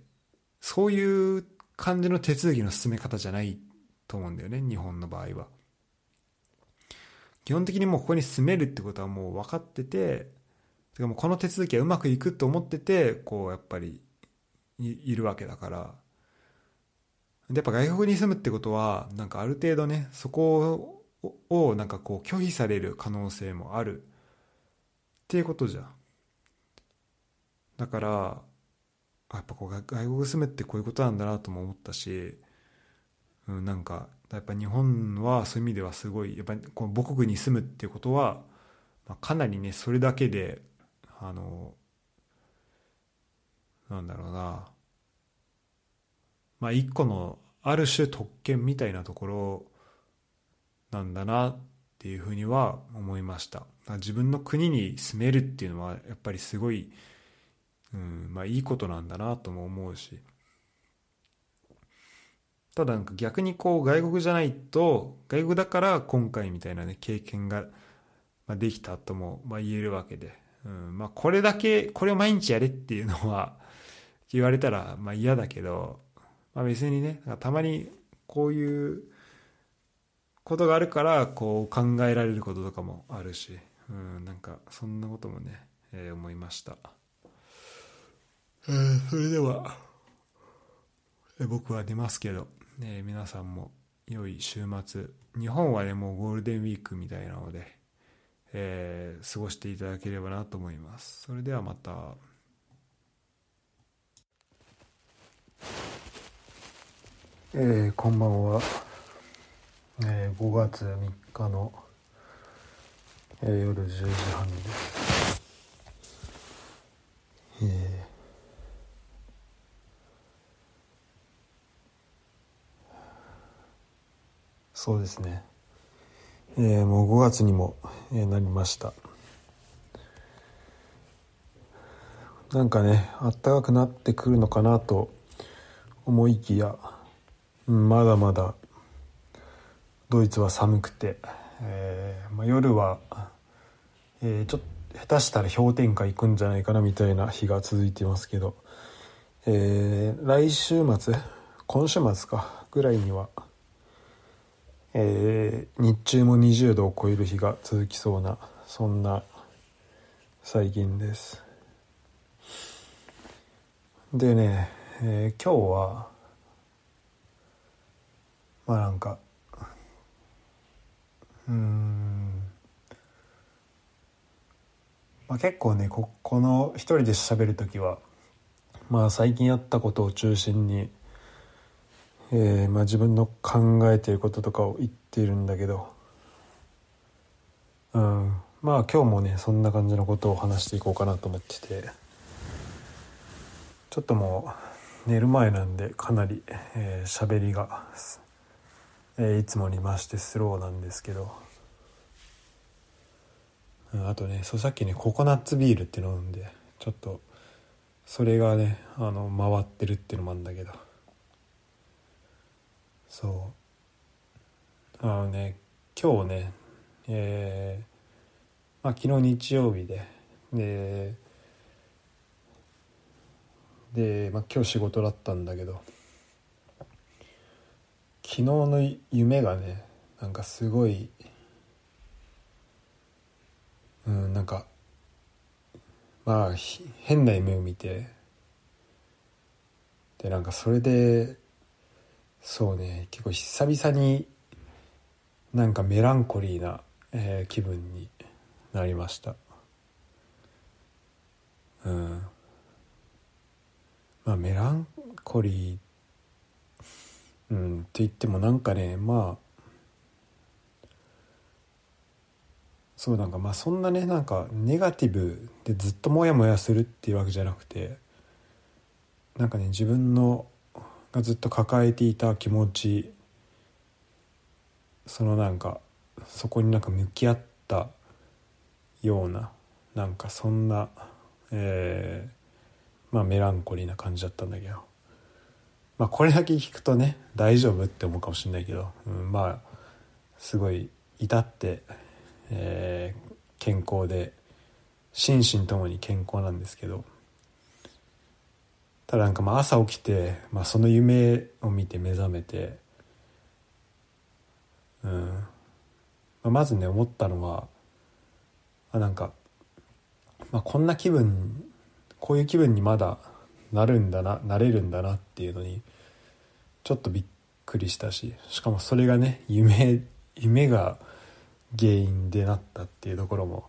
そういう感じの手続きの進め方じゃないと思うんだよね、日本の場合は。基本的にもうここに住めるってことはもう分かってて、てかもうこの手続きはうまくいくと思ってて、こうやっぱりいるわけだから。で、やっぱ外国に住むってことは、なんかある程度ね、そこをなんかこう拒否される可能性もあるっていうことじゃん。だから、やっぱこう外国住むってこういうことなんだなとも思ったし、うん、なんかやっぱ日本はそういう意味ではすごいやっぱこの母国に住むっていうことは、まあ、かなりねそれだけであのなんだろうな。まあ一個のある種特権みたいなところなんだなっていうふうには思いました。自分の国に住めるっていうのはやっぱりすごい、うんまあ、いいことなんだなとも思うし。ただなんか逆にこう外国じゃないと外国だから今回みたいなね経験ができたともまあ言えるわけで、うんまあ、これだけこれを毎日やれっていうのは言われたらまあ嫌だけど、まあ、別にねたまにこういうことがあるからこう考えられることとかもあるし、うん、なんかそんなこともね、えー、思いました、えー、それでは、えー、僕は出ますけど。ね、皆さんも良い週末。日本はねもうゴールデンウィークみたいなので、えー、過ごしていただければなと思います。それではまた。えー、こんばんは、えー、5月3日の、えー、夜10時半です。えーそうですね、えー、もう5月にも、えなりました。なんかねあったかくなってくるのかなと思いきや、まだまだドイツは寒くて、えーまあ、夜は、えー、ちょっと下手したら氷点下行くんじゃないかなみたいな日が続いてますけど、えー、来週末今週末かぐらいには、えー、日中も20度を超える日が続きそうなそんな最近です。でね、えー、今日はまあなんかうんまあ、結構ねここの一人で喋る時はまあ最近やったことを中心に、えーまあ、自分の考えていることとかを言っているんだけど。うん。まあ今日もねそんな感じのことを話していこうかなと思ってて。ちょっともう寝る前なんでかなり喋、えー、りが、えー、いつもに増してスローなんですけど。うんあとねそうさっきねココナッツビールって飲んでちょっとそれがねあの回ってるっていうのもあるんだけど。そう。あのね今日ねえー、まあ昨日日曜日ででで、まあ、今日仕事だったんだけど昨日の夢がねなんかすごいうんなんかまあ変な夢を見てでなんかそれでそうね。結構久々になんかメランコリーな、えー、気分になりました。うん。まあメランコリーうんって言ってもなんかねまあそうなんかまあそんなねなんかネガティブでずっとモヤモヤするっていうわけじゃなくてなんかね自分のがずっと抱えていた気持ちそのなんかそこになんか向き合ったようななんかそんな、えー、まあメランコリーな感じだったんだけど。まあこれだけ聞くとね大丈夫って思うかもしれないけど、うん、まあすごい至ってえー、健康で心身ともに健康なんですけど。ただなんかまあ朝起きて、まあ、その夢を見て目覚めて、うん。まあ、まずね思ったのはあなんか、まあ、こんな気分こういう気分にまだなるんだななれるんだなっていうのにちょっとびっくりしたししかもそれがね夢夢が原因でなったっていうところも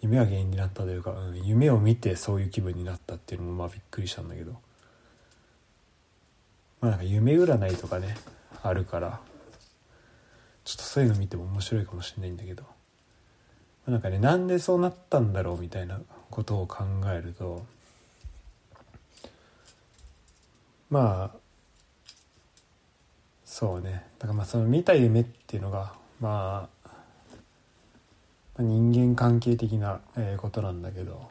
夢が原因になったというか、うん、夢を見てそういう気分になったっていうのもまあびっくりしたんだけど。まあなんか夢占いとかねあるからちょっとそういうの見ても面白いかもしれないんだけど、まあ、なんかねなんでそうなったんだろうみたいなことを考えるとまあそうね。だからまあその見た夢っていうのがまあ人間関係的なことなんだけど。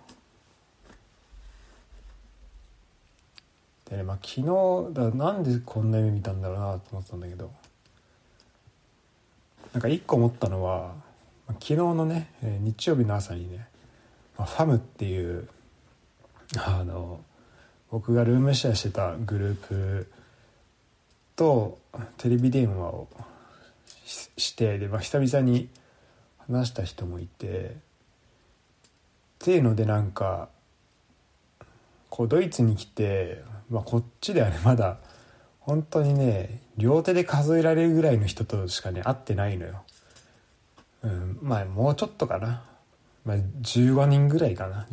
でねまあ昨日だなんでこんな夢見たんだろうなと思ってたんだけど。なんか一個思ったのは昨日のね日曜日の朝にねファムっていうあの僕がルームシェアしてたグループとテレビ電話をしてで、まあ、久々に話した人もいてっていうのでなんかこうドイツに来て、まあ、こっちではねまだ本当にね両手で数えられるぐらいの人としかね会ってないのよ。うん、まあもうちょっとかな、まあ、15人ぐらいかな。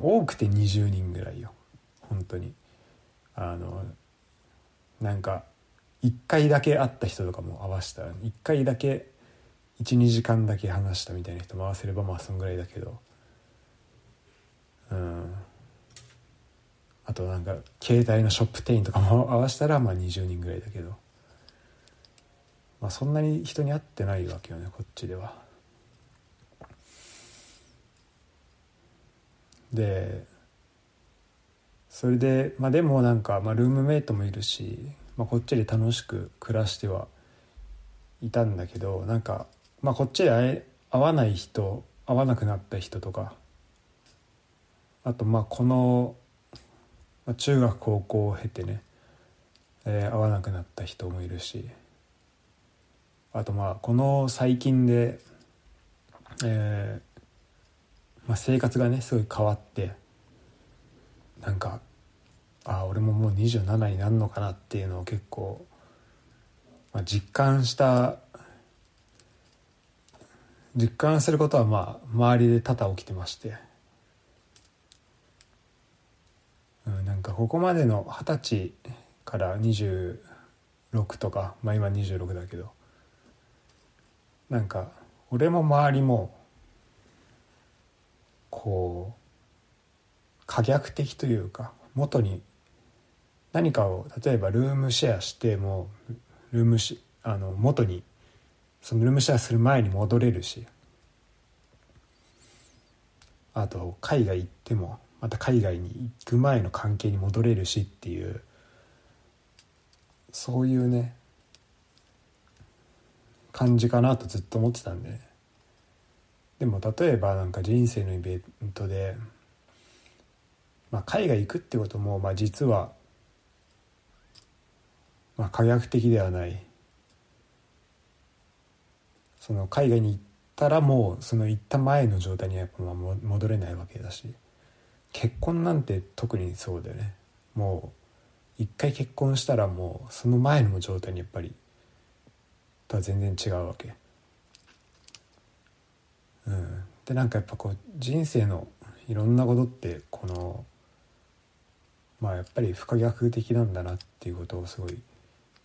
多くて20人ぐらいよ。本当に。あのなんか1回だけ会った人とかも合わせた。ら1回だけ12時間だけ話したみたいな人も合わせればまあそんぐらいだけど。うん。あとなんか携帯のショップ店員とかも合わせたらまあ20人ぐらいだけど。まあそんなに人に会ってないわけよねこっちでは。でそれでまあでもなんか、まあ、ルームメイトもいるしまあ、こっちで楽しく暮らしてはいたんだけどなんか、まあ、こっちで会え会わない人会わなくなった人とかあとまあこの中学高校を経てね、えー、会わなくなった人もいるしあとまあこの最近で、えーまあ、生活がねすごい変わってなんかああ俺ももう27になるのかなっていうのを結構、まあ、実感した実感することはまあ周りで多々起きてまして、うん、なんかここまでの二十歳から26とかまあ今26だけど。なんか俺も周りもこう可逆的というか元に何かを例えばルームシェアしてもルームシあの元にそのルームシェアする前に戻れるしあと海外行ってもまた海外に行く前の関係に戻れるしっていうそういうね感じかなとずっと思ってたんで、でも例えばなんか人生のイベントで、まあ、海外行くってこともまあ実はまあ可逆的ではない。その海外に行ったらもうその行った前の状態にはやっぱ戻れないわけだし結婚なんて特にそうだよねもう一回結婚したらもうその前の状態にやっぱりとは全然違うわけ。うん、でなんかやっぱこう人生のいろんなことってこのまあやっぱり不可逆的なんだなっていうことをすごい、ま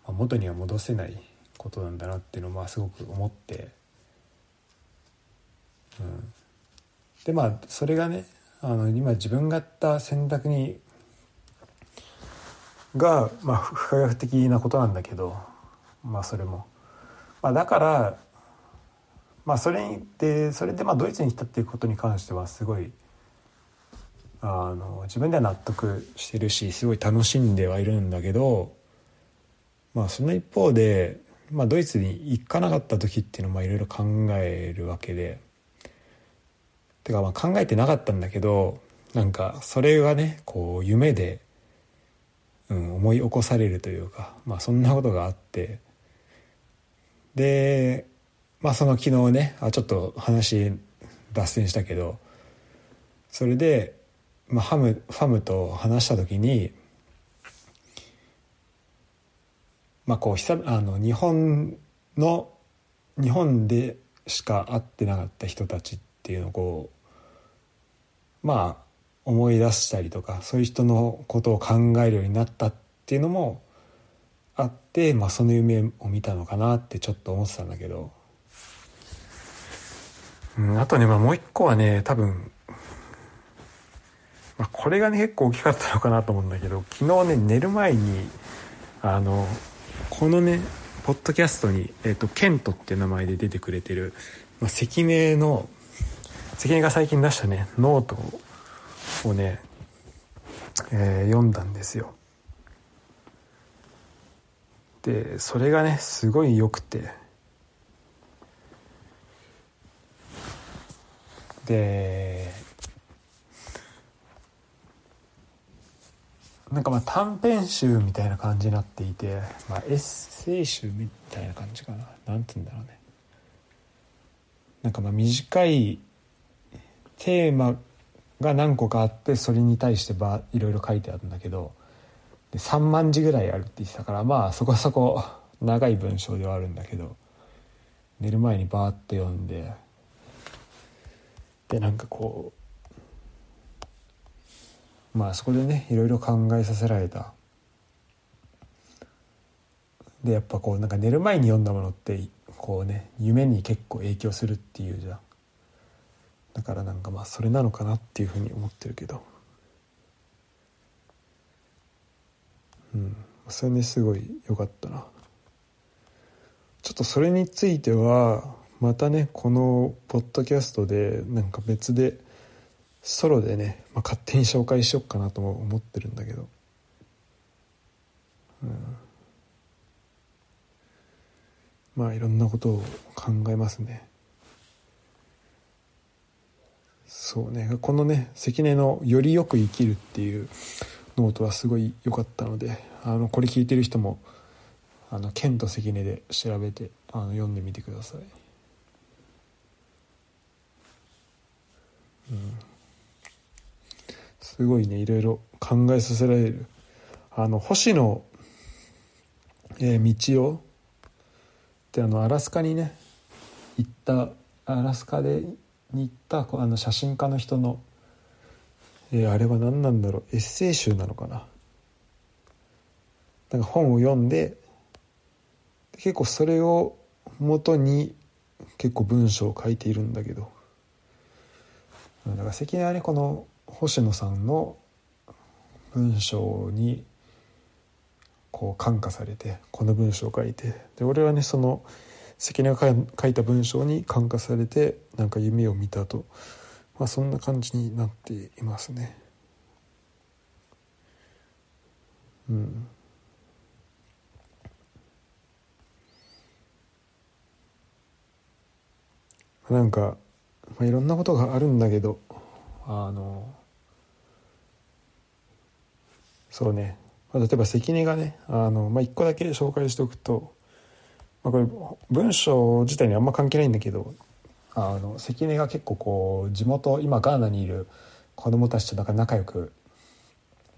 あ、元には戻せないことなんだなっていうのをまあすごく思って、うん、でまあそれがねあの今自分がやった選択にが、まあ、不可逆的なことなんだけどまあそれも。まあ、だからまあそれでそれでまあドイツに来たっていうことに関してはすごいあの自分では納得してるしすごい楽しんではいるんだけどまあその一方で、まあ、ドイツに行かなかった時っていうのもいろいろ考えるわけでてかまあ考えてなかったんだけどなんかそれがねこう夢で、うん、思い起こされるというか、まあ、そんなことがあって。でまあその昨日ねあちょっと話脱線したけどそれで、まあ、ハムファムと話した時にまあこう久あの日本の日本でしか会ってなかった人たちっていうのをこうまあ思い出したりとかそういう人のことを考えるようになったっていうのもあって、まあ、その夢を見たのかなってちょっと思ってたんだけど、うん、あとね、まあ、もう一個はね多分、まあ、これがね結構大きかったのかなと思うんだけど昨日ね寝る前にあのこのねポッドキャストに、えっ、と、ケントって名前で出てくれてる、まあ、関根の、関根が最近出したね、ノートをね、えー、読んだんですよ。でそれがねすごい良くてでなんかまあ短編集みたいな感じになっていて、まあ、エッセイ集みたいな感じかな。なんて言うんだろうね。なんかまあ短いテーマが何個かあってそれに対してばいろいろ書いてあるんだけどで3万字ぐらいあるって言ってたからまあそこそこ 長い文章ではあるんだけど寝る前にバーッと読んででなんかこうまあそこでねいろいろ考えさせられた。でやっぱこうなんか寝る前に読んだものってこうね夢に結構影響するっていうじゃん。だからなんかまあそれなのかなっていうふうに思ってるけど。うん。それですごい良かったな。ちょっとそれについてはまたねこのポッドキャストでなんか別でソロでね、まあ、勝手に紹介しよっかなとも思ってるんだけど。うん。まあいろんなことを考えますね。そうね。このね関根の「よりよく生きる」っていうノートはすごい良かったのであのこれ聞いてる人もあの剣と関根で調べてあの読んでみてください。うん、すごいねいろいろ考えさせられる。あの星野、えー、道夫ってあのアラスカにね行ったアラスカでに行ったあの写真家の人の、えー、あれは何なんだろうエッセイ集なのかな。なんか本を読んで結構それを元に結構文章を書いているんだけど。だから関根はねこの星野さんの文章にこう感化されてこの文章を書いてで俺はねその関根が書いた文章に感化されてなんか夢を見たと、まあ、そんな感じになっていますね。うん。なんか、まあ、いろんなことがあるんだけどあのそうね、まあ、例えば関根がねあの、まあ、一個だけ紹介しておくとまあ、これ文章自体にあんま関係ないんだけどあの関根が結構こう地元今ガーナにいる子供たちとなんか仲良く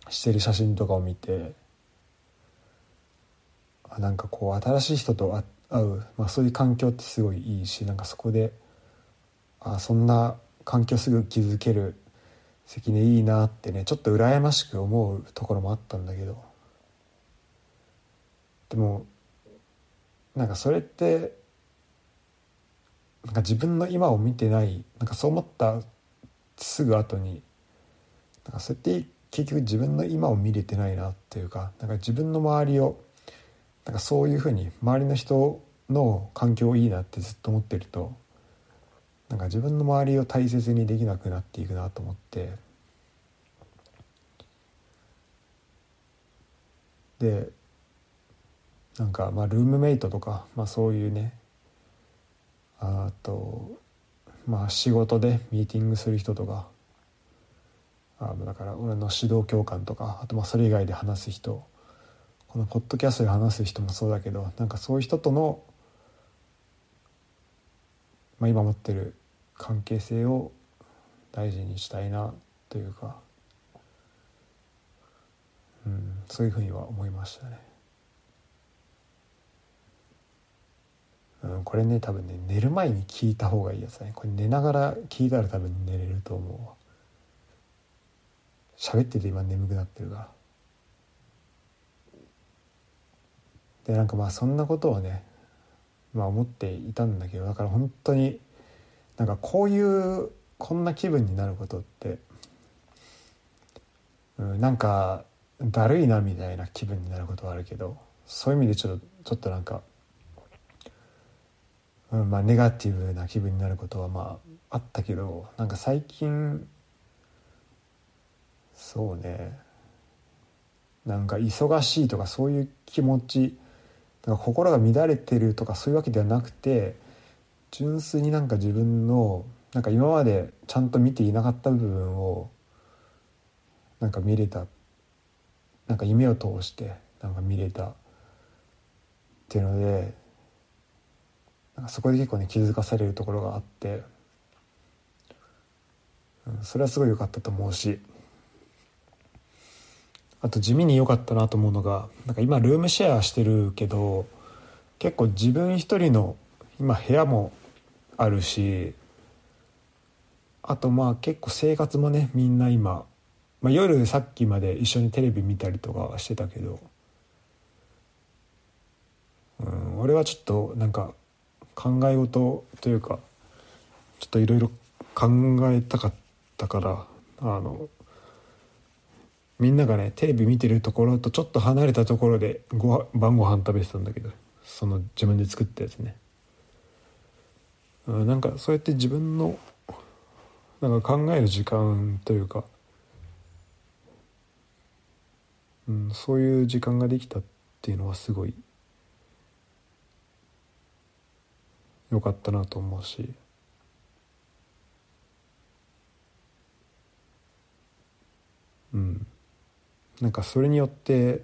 してる写真とかを見てなんかこう新しい人と会う、まあ、そういう環境ってすごいいいしなんかそこであそんな環境すぐ築ける関根いいなってねちょっと羨ましく思うところもあったんだけど。でもなんかそれってなんか自分の今を見てないなんかそう思ったすぐ後になんかそうやって結局自分の今を見れてないなっていうかなんか自分の周りをなんかそういうふうに周りの人の環境いいなってずっと思ってるとなんか自分の周りを大切にできなくなっていくなと思って。でなんかまあルームメイトとか、まあ、そういうねあとまあ仕事でミーティングする人とかあだから俺の指導教官とかあとまあそれ以外で話す人このポッドキャストで話す人もそうだけどなんかそういう人との、まあ、今持ってる関係性を大事にしたいなというか、うん、そういうふうには思いましたね。うん、これね多分ね寝る前に聞いた方がいいやつだね。これ寝ながら聞いたら多分寝れると思うわ。喋ってて今眠くなってるから。でなんかまあそんなことをねまあ思っていたんだけどだから本当になんかこういうこんな気分になることって、うん、なんかだるいなみたいな気分になることはあるけどそういう意味でちょっとちょっとなんかうんまあ、ネガティブな気分になることはまああったけどなんか最近そうね。なんか忙しいとかそういう気持ちか心が乱れてるとかそういうわけではなくて純粋になんか自分のなんか今までちゃんと見ていなかった部分をなんか見れたなんか夢を通してなんか見れたっていうのでなんかそこで結構ね気づかされるところがあって、うん、それはすごい良かったと思うしあと地味に良かったなと思うのがなんか今ルームシェアしてるけど結構自分一人の今部屋もあるしあとまあ結構生活もねみんな今、まあ、夜さっきまで一緒にテレビ見たりとかしてたけど、うん、俺はちょっとなんか考え事というかちょっといろいろ考えたかったからあのみんながねテレビ見てるところとちょっと離れたところでご晩ご飯食べてたんだけどその自分で作ったやつね。なんかそうやって自分のなんか考える時間というか、うん、そういう時間ができたっていうのはすごい良かったなと思うし。うん。なんかそれによって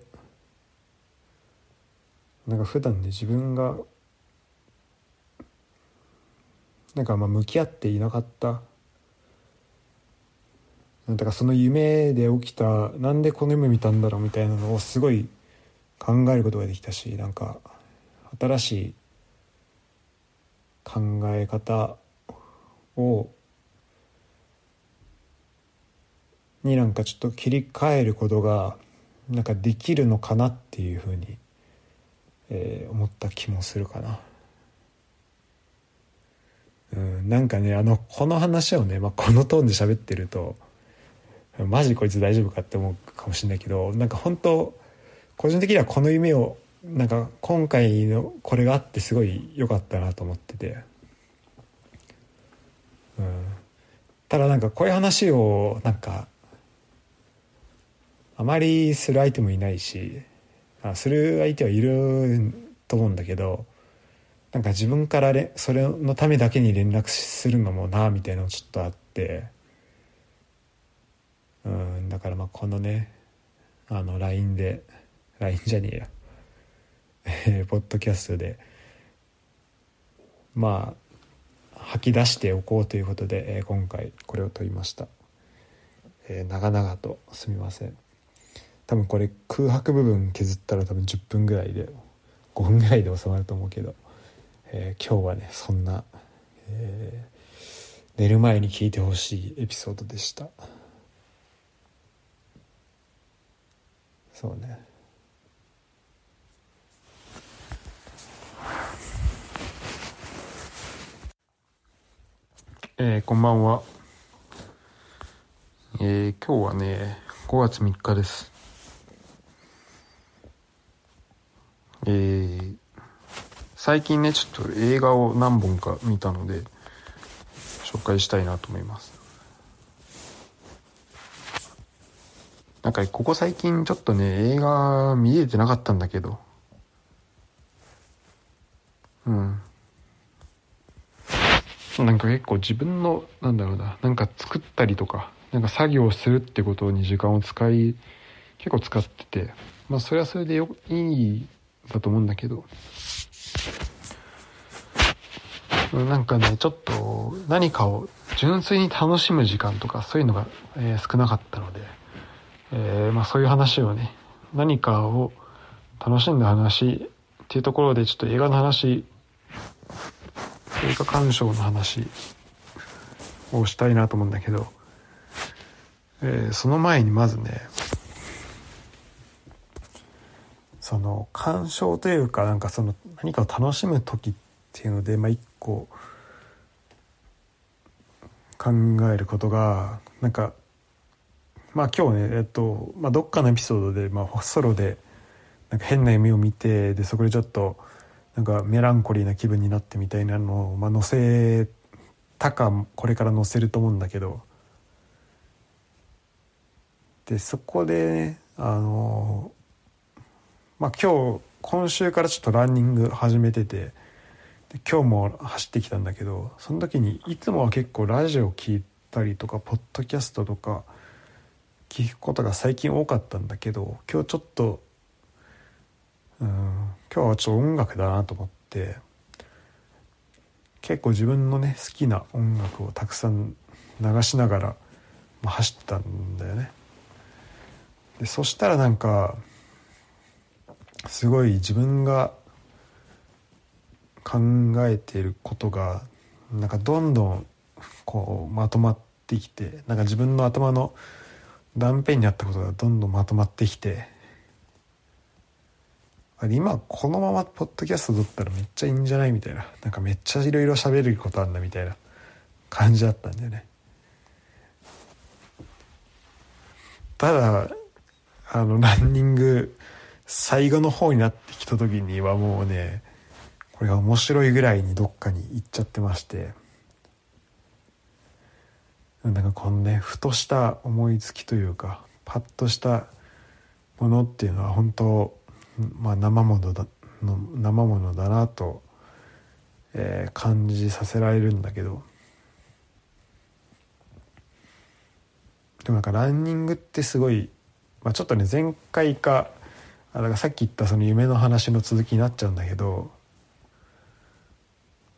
なんか普段ね自分がなんかまあ向き合っていなかったなんだかその夢で起きたなんでこの夢見たんだろうみたいなのをすごい考えることができたしなんか新しい考え方をになんかちょっと切り替えることがなんかできるのかなっていうふうに、えー、思った気もするかな。うん、なんかねあのこの話をね、まあ、このトーンで喋ってるとマジこいつ大丈夫かって思うかもしれないけどなんか本当個人的にはこの夢をなんか今回のこれがあってすごい良かったなと思ってて、うん、ただなんかこういう話をなんかあまりする相手もいないしあする相手はいると思うんだけどなんか自分かられそれのためだけに連絡するのもなみたいなのちょっとあって。うんだからまあこのねあの LINE で LINE じゃねえや。えポッドキャストでまあ吐き出しておこうということで、えー、今回これを撮りました、えー、長々とすみません。多分これ空白部分削ったら多分10分ぐらいで5分ぐらいで収まると思うけど、えー、今日はねそんな、えー、寝る前に聞いてほしいエピソードでしたそうねえー、こんばんは。えー、今日はね、5月3日です。えー、最近ね、ちょっと映画を何本か見たので、紹介したいなと思います。なんか、ここ最近ちょっとね、映画見れてなかったんだけど、うん。なんか結構自分の、なんだろうな、なんか作ったりとか、なんか作業するってことに時間を使い、結構使ってて、まあそれはそれでよ、いいだと思うんだけど、なんかね、ちょっと何かを純粋に楽しむ時間とかそういうのが、えー、少なかったので、えー、まあそういう話をね、何かを楽しんだ話っていうところでちょっと映画の話、映画鑑賞の話をしたいなと思うんだけど、えー、その前にまずね、その鑑賞というかなんかその何かを楽しむ時っていうので、まあ、一個考えることがなんかまあ今日ねえっと、まあ、どっかのエピソードで、まあ、ソロでなんか変な夢を見てでそこでちょっとなんかメランコリーな気分になってみたいなのを、まあ、載せたかこれから載せると思うんだけどでそこで、ね、あのまあ、今日今週からちょっとランニング始めてて今日も走ってきたんだけどその時にいつもは結構ラジオ聴いたりとかポッドキャストとか聞くことが最近多かったんだけど今日ちょっとうん今日はちょっと音楽だなと思って結構自分のね好きな音楽をたくさん流しながら、まあ、走ったんだよね。でそしたらなんかすごい自分が考えていることがなんかどんどんこうまとまってきてなんか自分の頭の断片にあったことがどんどんまとまってきて今このままポッドキャスト撮ったらめっちゃいいんじゃないみたいななんかめっちゃいろいろ喋ることあんだみたいな感じだったんだよね。ただあのランニング最後の方になってきた時にはもうね、これが面白いぐらいにどっかに行っちゃってまして、なんかこのね、ふとした思いつきというか、パッとしたものっていうのは本当、まあ生ものだ、生ものだなと、えー、感じさせられるんだけど、でもなんかランニングってすごい、まあ、ちょっとね前回かだからさっき言ったその夢の話の続きになっちゃうんだけど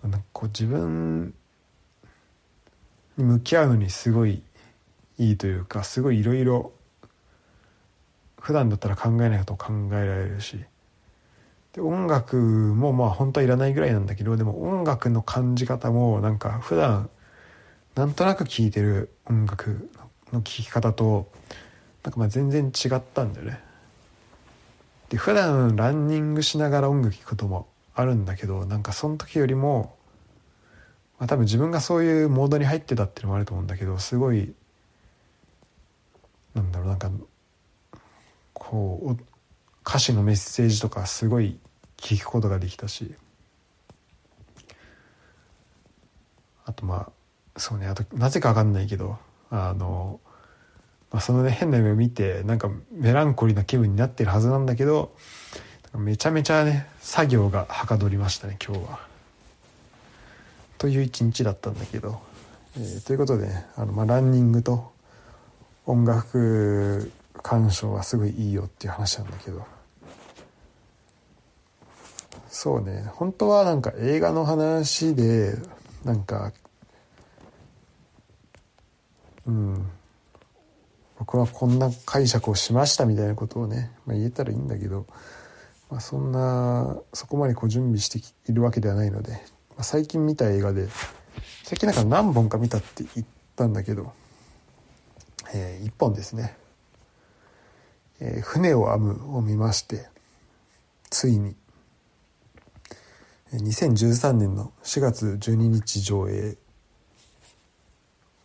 なんかこう自分に向き合うのにすごいいいというかすごいいろいろ普段だったら考えないことを考えられるしで音楽もまあ本当はいらないぐらいなんだけどでも音楽の感じ方もなんか普段なんとなく聴いてる音楽の聴き方となんかまあ全然違ったんだよね。で普段ランニングしながら音楽聴くこともあるんだけどなんかその時よりも、まあ、多分自分がそういうモードに入ってたっていうのもあると思うんだけどすごいなんだろうなんかこう歌詞のメッセージとかすごい聞くことができたし。あとまあそうねあとなぜか分かんないけどあの、まあ、そのね変な夢を見てなんかメランコリーな気分になってるはずなんだけどめちゃめちゃね作業がはかどりましたね今日は。という一日だったんだけど、えー、ということで、ね、あの、まあ、ランニングと音楽鑑賞はすごいいいよっていう話なんだけど。そうね本当はなんか映画の話でなんかうん。僕はこんな解釈をしましたみたいなことをね、まあ、言えたらいいんだけど、まあ、そんなそこまでこう準備しているわけではないので、まあ、最近見た映画で最近なんか何本か見たって言ったんだけど、えー、1本ですねえー、船を編むを見まして、ついに、2013年の4月12日上映。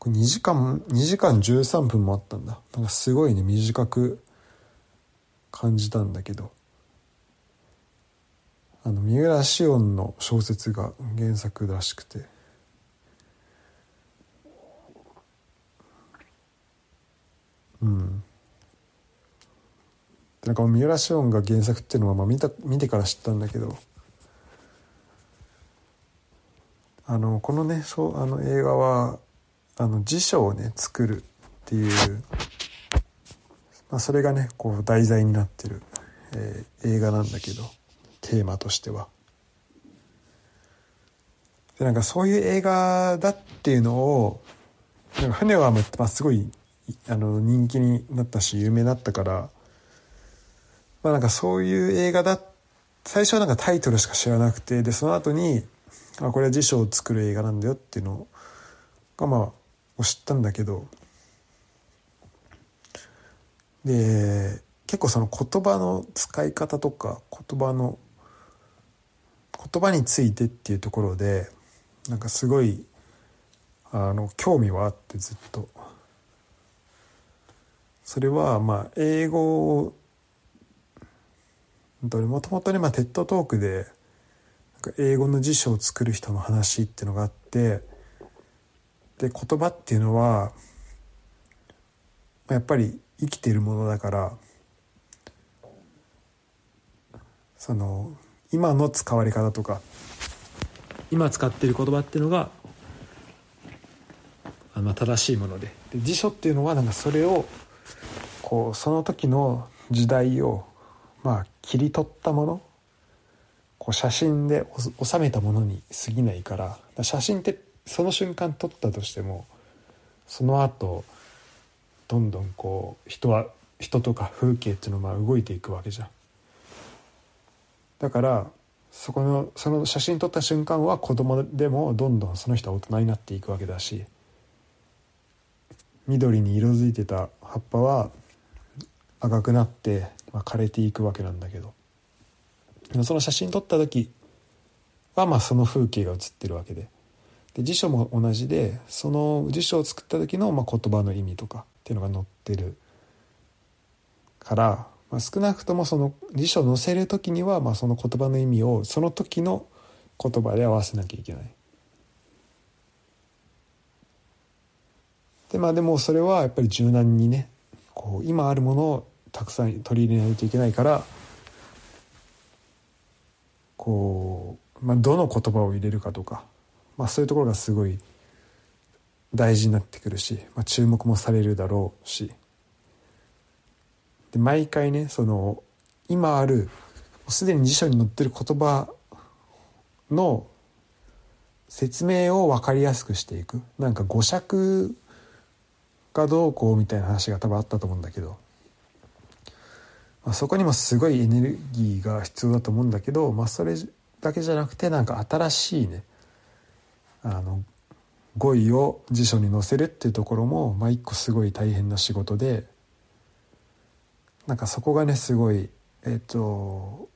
これ2時間、2時間13分もあったんだ。なんかすごいね、短く感じたんだけど。あの、三浦紫音の小説が原作らしくて。うん。なんか三浦紫音が原作っていうのはまあ見た見てから知ったんだけどあのこのねそうあの映画はあの辞書をね作るっていう、まあ、それがねこう題材になってる、えー、映画なんだけどテーマとしては。でなんかそういう映画だっていうのをなんか船を編むって、まあ、すごいあの人気になったし有名だったからまあなんかそういう映画だ最初はなんかタイトルしか知らなくてでその後にあこれは辞書を作る映画なんだよっていうのがまあ知ったんだけどで結構その言葉の使い方とか言葉の言葉についてっていうところでなんかすごいあの興味はあってずっと。それはまあ英語をもともとね、まあ、テッドトークで英語の辞書を作る人の話っていうのがあってで言葉っていうのはやっぱり生きてるものだからその今の使われ方とか今使っている言葉っていうのがあの正しいもので。で辞書っていうのはなんかそれをこうその時の時代をまあ切り取ったものこう写真で収めたものに過ぎないから写真ってその瞬間撮ったとしてもその後どんどんこう人は人とか風景っていうのは動いていくわけじゃん。だからそこのその写真撮った瞬間は子供でもどんどんその人は大人になっていくわけだし緑に色づいてた葉っぱは赤くなってまあ、枯れていくわけなんだけどその写真撮った時はまあその風景が写ってるわけでで辞書も同じでその辞書を作った時のまあ言葉の意味とかっていうのが載ってるから、まあ、少なくともその辞書を載せる時にはまあその言葉の意味をその時の言葉で合わせなきゃいけない。でまあでもそれはやっぱり柔軟にねこう今あるものをたくさん取り入れないといけないからこう、まあ、どの言葉を入れるかとか、まあ、そういうところがすごい大事になってくるし、まあ、注目もされるだろうし。で毎回ねその今あるすでに辞書に載ってる言葉の説明を分かりやすくしていく。なんか語釈がどうこうみたいな話が多分あったと思うんだけど、まあ、そこにもすごいエネルギーが必要だと思うんだけど、まあ、それだけじゃなくてなんか新しいねあの語彙を辞書に載せるっていうところも、まあ、一個すごい大変な仕事でなんかそこがねすごいえっ、ー、と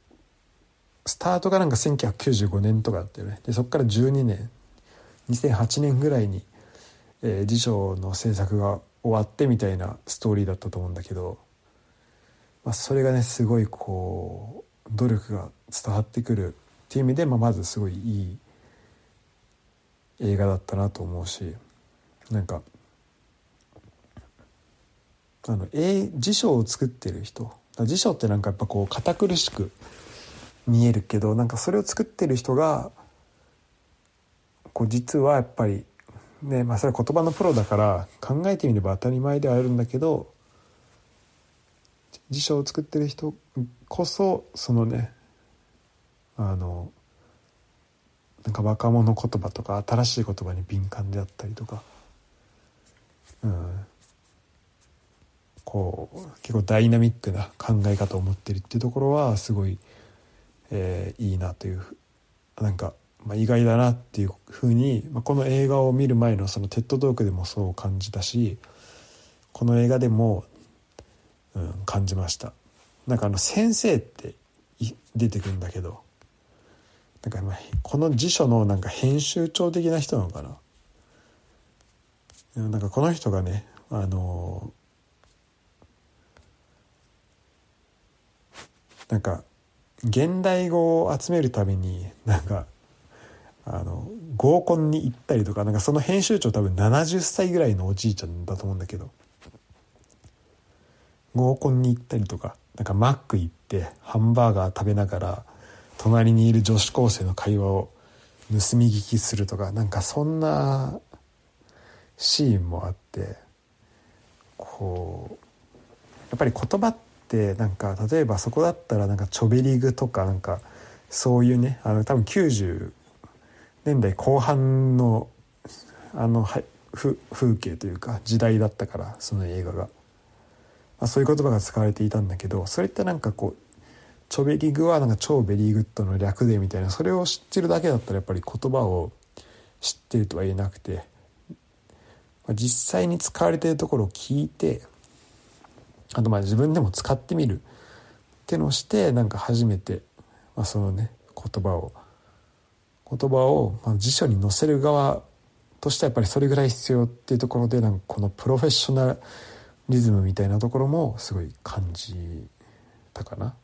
スタートがなんか1995年とかだったよね。でそこから12年2008年ぐらいに、えー、辞書の制作が終わってみたいなストーリーだったと思うんだけど、まあ、それがねすごいこう努力が伝わってくるっていう意味で、まあ、まずすごいいい映画だったなと思うしなんかあの辞書を作ってる人。辞書ってなんかやっぱこう堅苦しく見えるけどなんかそれを作ってる人がこう実はやっぱりねまあそれは言葉のプロだから考えてみれば当たり前ではあるんだけど辞書を作ってる人こそそのねあのなんか若者言葉とか新しい言葉に敏感であったりとか、うん、こう結構ダイナミックな考え方を持ってるっていうところはすごい、えー、いいなというなんか、まあ、意外だなっていうふうに、まあ、この映画を見る前のそのテッドトークでもそう感じたしこの映画でも、うん、感じました。なんかあの先生って出てくるんだけどなんかこの辞書のなんか編集長的な人なのかな。なんかこの人がねあのなんか現代語を集めるためになんかあの合コンに行ったりとかなんかその編集長多分70歳ぐらいのおじいちゃんだと思うんだけど合コンに行ったりとかなんかマック行ってハンバーガー食べながら隣にいる女子高生の会話を盗み聞きするとかなんかそんなシーンもあってこうやっぱり言葉ってなんか例えばそこだったらなんかチョベリグとかなんかそういうねあの多分90年代後半のあのは風景というか時代だったからその映画が、まあ、そういう言葉が使われていたんだけどそれってなんかこうチョベリグはなんか超ベリーグッドの略でみたいなそれを知ってるだけだったらやっぱり言葉を知ってるとは言えなくて、実際に使われてるところを聞いてあとまあ自分でも使ってみるってのをしてなんか初めて、まあ、そのね言葉を言葉をまあ辞書に載せる側としてはやっぱりそれぐらい必要っていうところでなんかこのプロフェッショナリズムみたいなところもすごい感じたかな。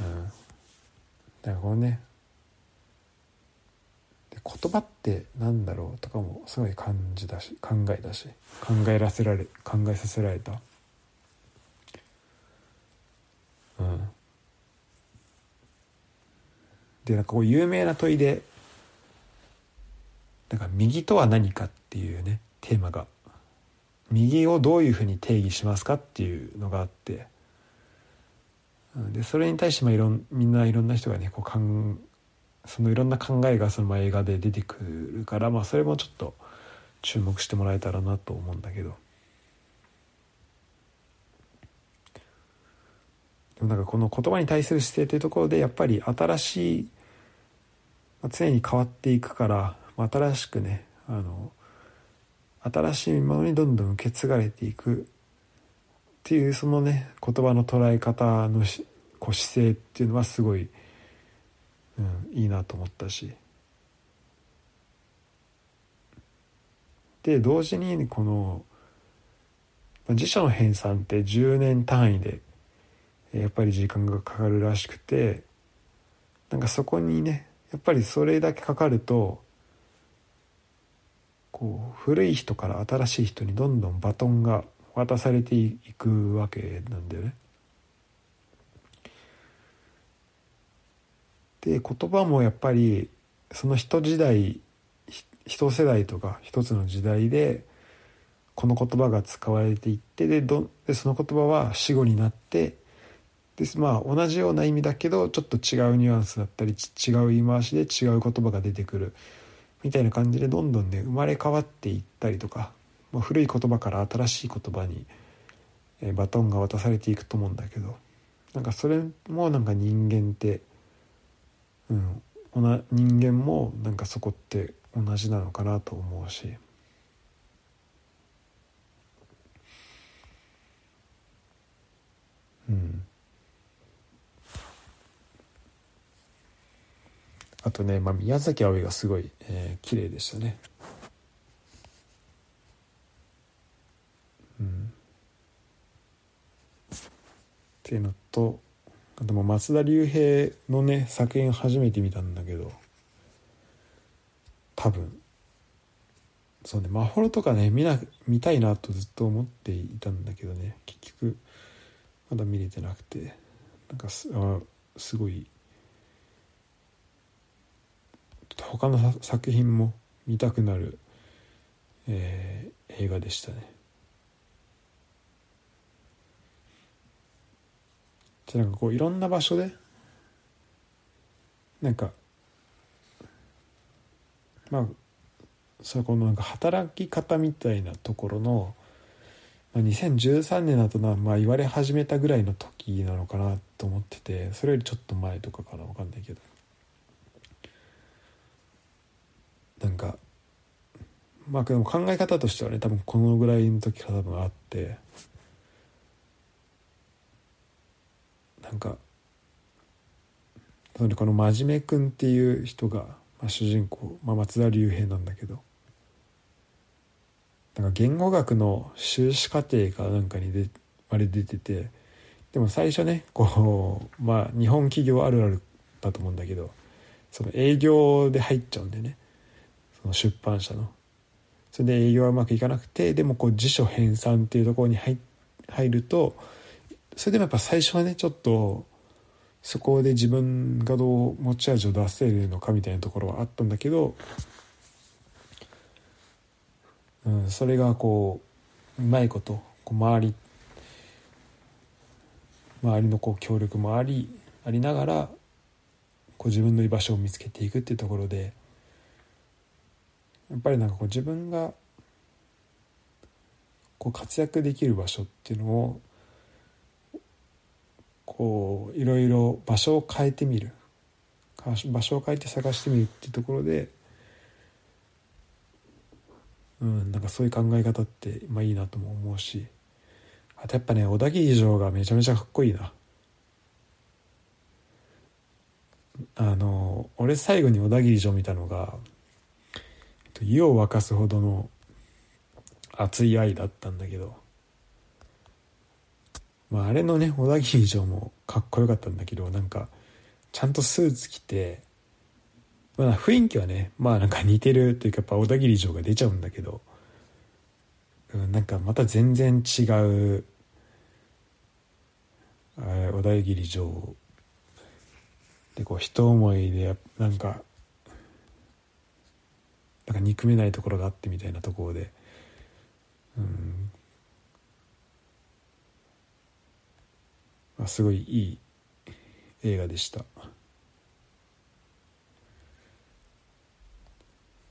うん。だからこのね。で言葉ってなんだろうとかもすごい感じだし考えだし。考えらせられ考えさせられた。うん。でなんかこう有名な問いでなんか右とは何かっていうねテーマが。右をどういうふうに定義しますかっていうのがあって。でそれに対してまあいろんみんないろんな人がねこうかんそのいろんな考えがそのまあ映画で出てくるから、まあ、それもちょっと注目してもらえたらなと思うんだけど。でもなんかこの言葉に対する姿勢というところでやっぱり新しい、まあ、常に変わっていくから、まあ、新しくねあの新しいものにどんどん受け継がれていくっていうそのね言葉の捉え方のこう姿勢っていうのはすごい、うん、いいなと思ったし。で同時にこの辞書の編纂って10年単位でやっぱり時間がかかるらしくてなんかそこにねやっぱりそれだけかかるとこう古い人から新しい人にどんどんバトンが渡されていくわけなんだよね。で言葉もやっぱりその人時代一世代とか一つの時代でこの言葉が使われていってでどでその言葉は死語になってでまあ同じような意味だけどちょっと違うニュアンスだったり違う言い回しで違う言葉が出てくるみたいな感じでどんどんね生まれ変わっていったりとか、まあ、古い言葉から新しい言葉にえバトンが渡されていくと思うんだけどなんかそれもなんか人間ってうん人間もなんかそこって同じなのかなと思うし。うん、あとね、まあ、宮崎あおいがすごい、えー、綺麗でしたね。っていうのとあとも松田龍平のね作品初めて見たんだけど多分そうね「まほろ」とかね見な見たいなとずっと思っていたんだけどね結局まだ見れてなくてなんかすあすごい他の作品も見たくなる、えー、映画でしたね。じゃなんかこういろんな場所でなんかまあそこのなんか働き方みたいなところのまあ、2013年だとな、まあ、言われ始めたぐらいの時なのかなと思っててそれよりちょっと前とかかな分かんないけど。なんかまあでも考え方としてはね多分このぐらいの時から多分あって。なんかこの真面目君っていう人が、まあ、主人公、まあ、松田龍平なんだけどなんか言語学の修士課程かなんかにであれ出ててでも最初ねこうまあ日本企業あるあるだと思うんだけどその営業で入っちゃうんでね。その出版社の。それで営業はうまくいかなくてでもこう辞書編纂っていうところに入るとそれでもやっぱ最初はねちょっとそこで自分がどう持ち味を出せるのかみたいなところはあったんだけどうん、それがこううまいことこう周り周りのこう協力もありありながらこう自分の居場所を見つけていくっていうところでやっぱりなんかこう自分がこう活躍できる場所っていうのをこういろいろ場所を変えてみる。場所を変えて探してみるっていうところでうん、なんかそういう考え方って、まあいいなとも思うし、あとやっぱね、小田切城がめちゃめちゃかっこいいな。あの、俺最後に小田切城見たのが、湯を沸かすほどの熱い愛だったんだけど、まああれのね、小田切城もかっこよかったんだけど、なんか、ちゃんとスーツ着て、まあ、雰囲気はねまあなんか似てるというかやっぱ小田切城が出ちゃうんだけど、うん、なんかまた全然違う小田切城でこう人思いでなんかなんか憎めないところがあってみたいなところでうんまあ、すごいいい映画でした。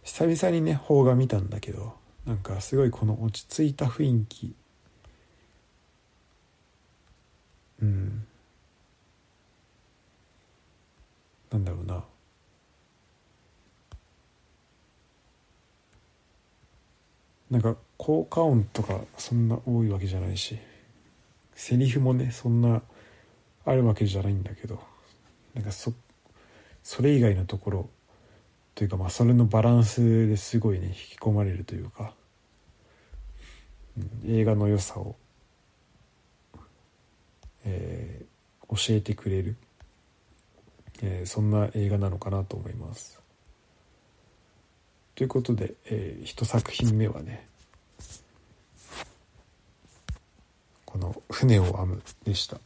久々にね邦画見たんだけどなんかすごいこの落ち着いた雰囲気。うん。なんだろうな。なんか効果音とかそんな多いわけじゃないしセリフもねそんなあるわけじゃないんだけどなんかそそれ以外のところというかまあそれのバランスですごいね引き込まれるというか、うん、映画の良さを、えー、教えてくれる、えー、そんな映画なのかなと思います。ということで、えー、一作品目はねこの「船を編む」でした。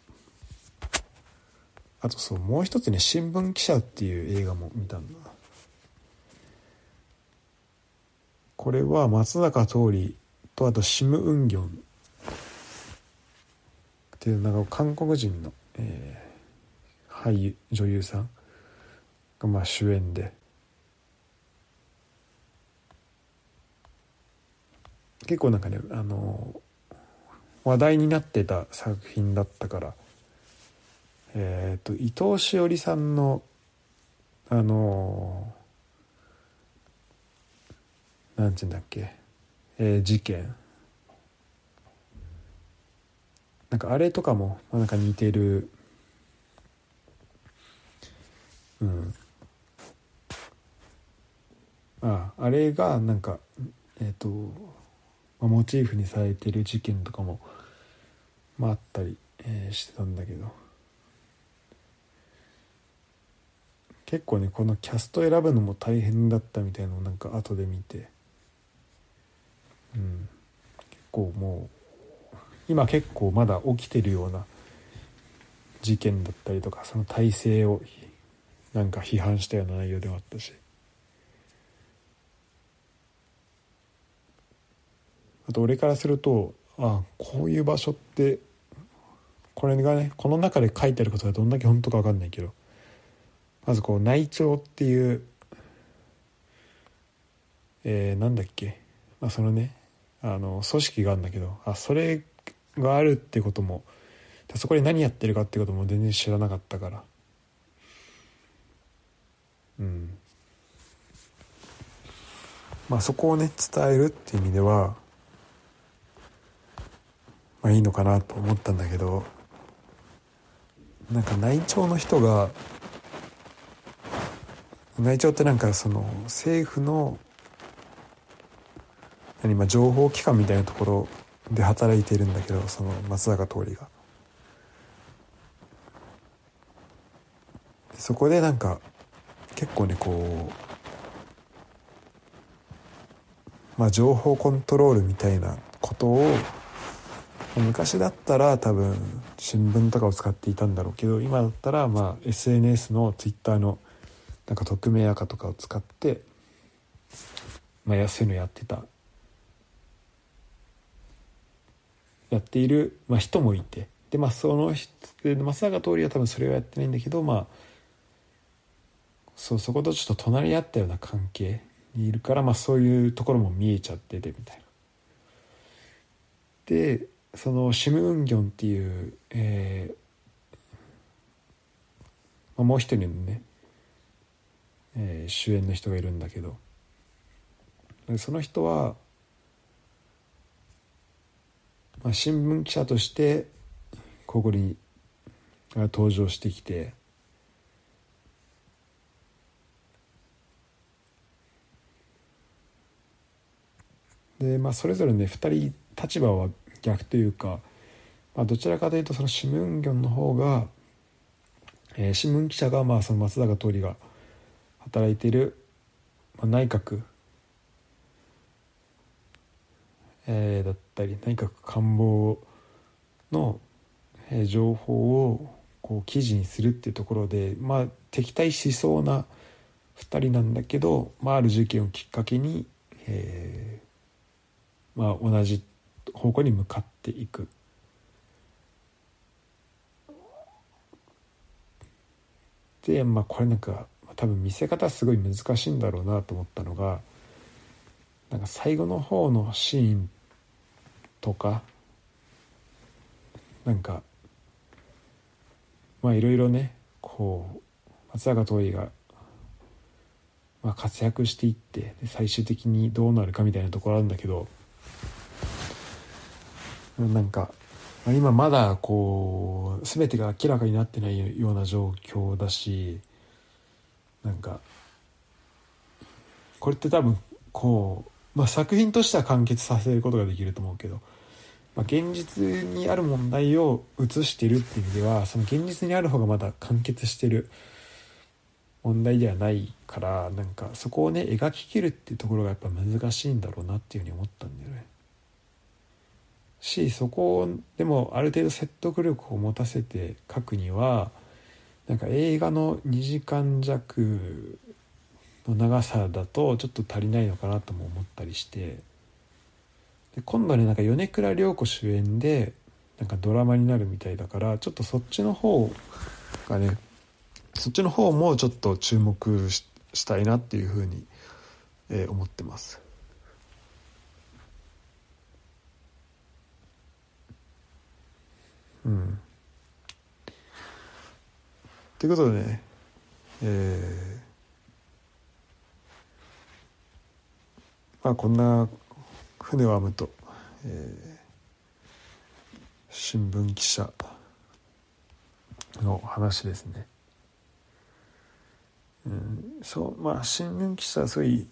あとそうもう一つね「新聞記者」っていう映画も見たんだ。これは松坂桃李とあとシム・ウンギョンっていうなんか韓国人の、えー、俳優女優さんがまあ主演で。結構なんかねあの話題になってた作品だったからえ、ー、と伊藤詩織さんのあのなんて言うんだっけ、えー、事件。なんかあれとかもなんか似てる。うん。ああれがなんかえっ、ー、と、まあ、モチーフにされてる事件とかもまああったり、えー、してたんだけど。結構ねこのキャスト選ぶのも大変だったみたいのをなんか後で見て。うん。結構もう今結構まだ起きてるような事件だったりとかその体制をなんか批判したような内容ではあったし。あと俺からするとあこういう場所ってこれがねこの中で書いてあることがどんだけ本当か分かんないけどまずこう内調っていう、えー、なんだっけ、まあ、そのねあの組織があるんだけどあそれがあるってこともそこで何やってるかってことも全然知らなかったから。うん。まあそこをね伝えるっていう意味ではまあいいのかなと思ったんだけどなんか内調の人が内調ってなんかその政府の何まあ情報機関みたいなところで働いているんだけどその松坂桃李が。そこでなんか結構ねこうまあ情報コントロールみたいなことを昔だったら多分新聞とかを使っていたんだろうけど今だったらまあ SNS の Twitter のなんか匿名赤とかを使って、まあ、安いのやってたやっている、まあ、人もいてでまあその松坂桃李は多分それはやってないんだけどまあそうそことちょっと隣り合ったような関係にいるから、まあ、そういうところも見えちゃっててみたいな。でそのシム・ウンギョンっていう、えーまあ、もう一人のねー、主演の人がいるんだけど。その人は、まあ、新聞記者としてここに登場してきてで、まあ、それぞれね2人立場は逆というか、まあ、どちらかというとそのシムンギョンの方が、えー、新聞記者がまあその松坂桃李が働いている、まあ、内閣、えー、だったり内閣官房の、えー、情報をこう記事にするっていうところで、まあ、敵対しそうな2人なんだけど、まあ、ある事件をきっかけに、えーまあ、同じ方向に向かっていく。でまあこれなんか多分見せ方すごい難しいんだろうなと思ったのがなんか最後の方のシーンとかなんかまあいろいろねこう松坂桃李が、まあ、活躍していって最終的にどうなるかみたいなところあるんだけどなんか今まだこう全てが明らかになってないような状況だしなんかこれって多分こう、まあ、作品としては完結させることができると思うけど、まあ、現実にある問題を映してるっていう意味ではその現実にある方がまだ完結してる問題ではないからなんかそこをね描ききるっていうところがやっぱ難しいんだろうなっていうふうに思ったんだよね。しそこをでもある程度説得力を持たせて書くにはなんか映画の2時間弱の長さだとちょっと足りないのかなとも思ったりしてで今度ねなんか米倉涼子主演でなんかドラマになるみたいだからちょっとそっちの方がねそっちの方もちょっと注目したいなっていうふうに、えー、思ってます。うん。ということでね、えー、まあこんな船を編むと、えー、新聞記者の話ですね。うん、そうまあ新聞記者はすごい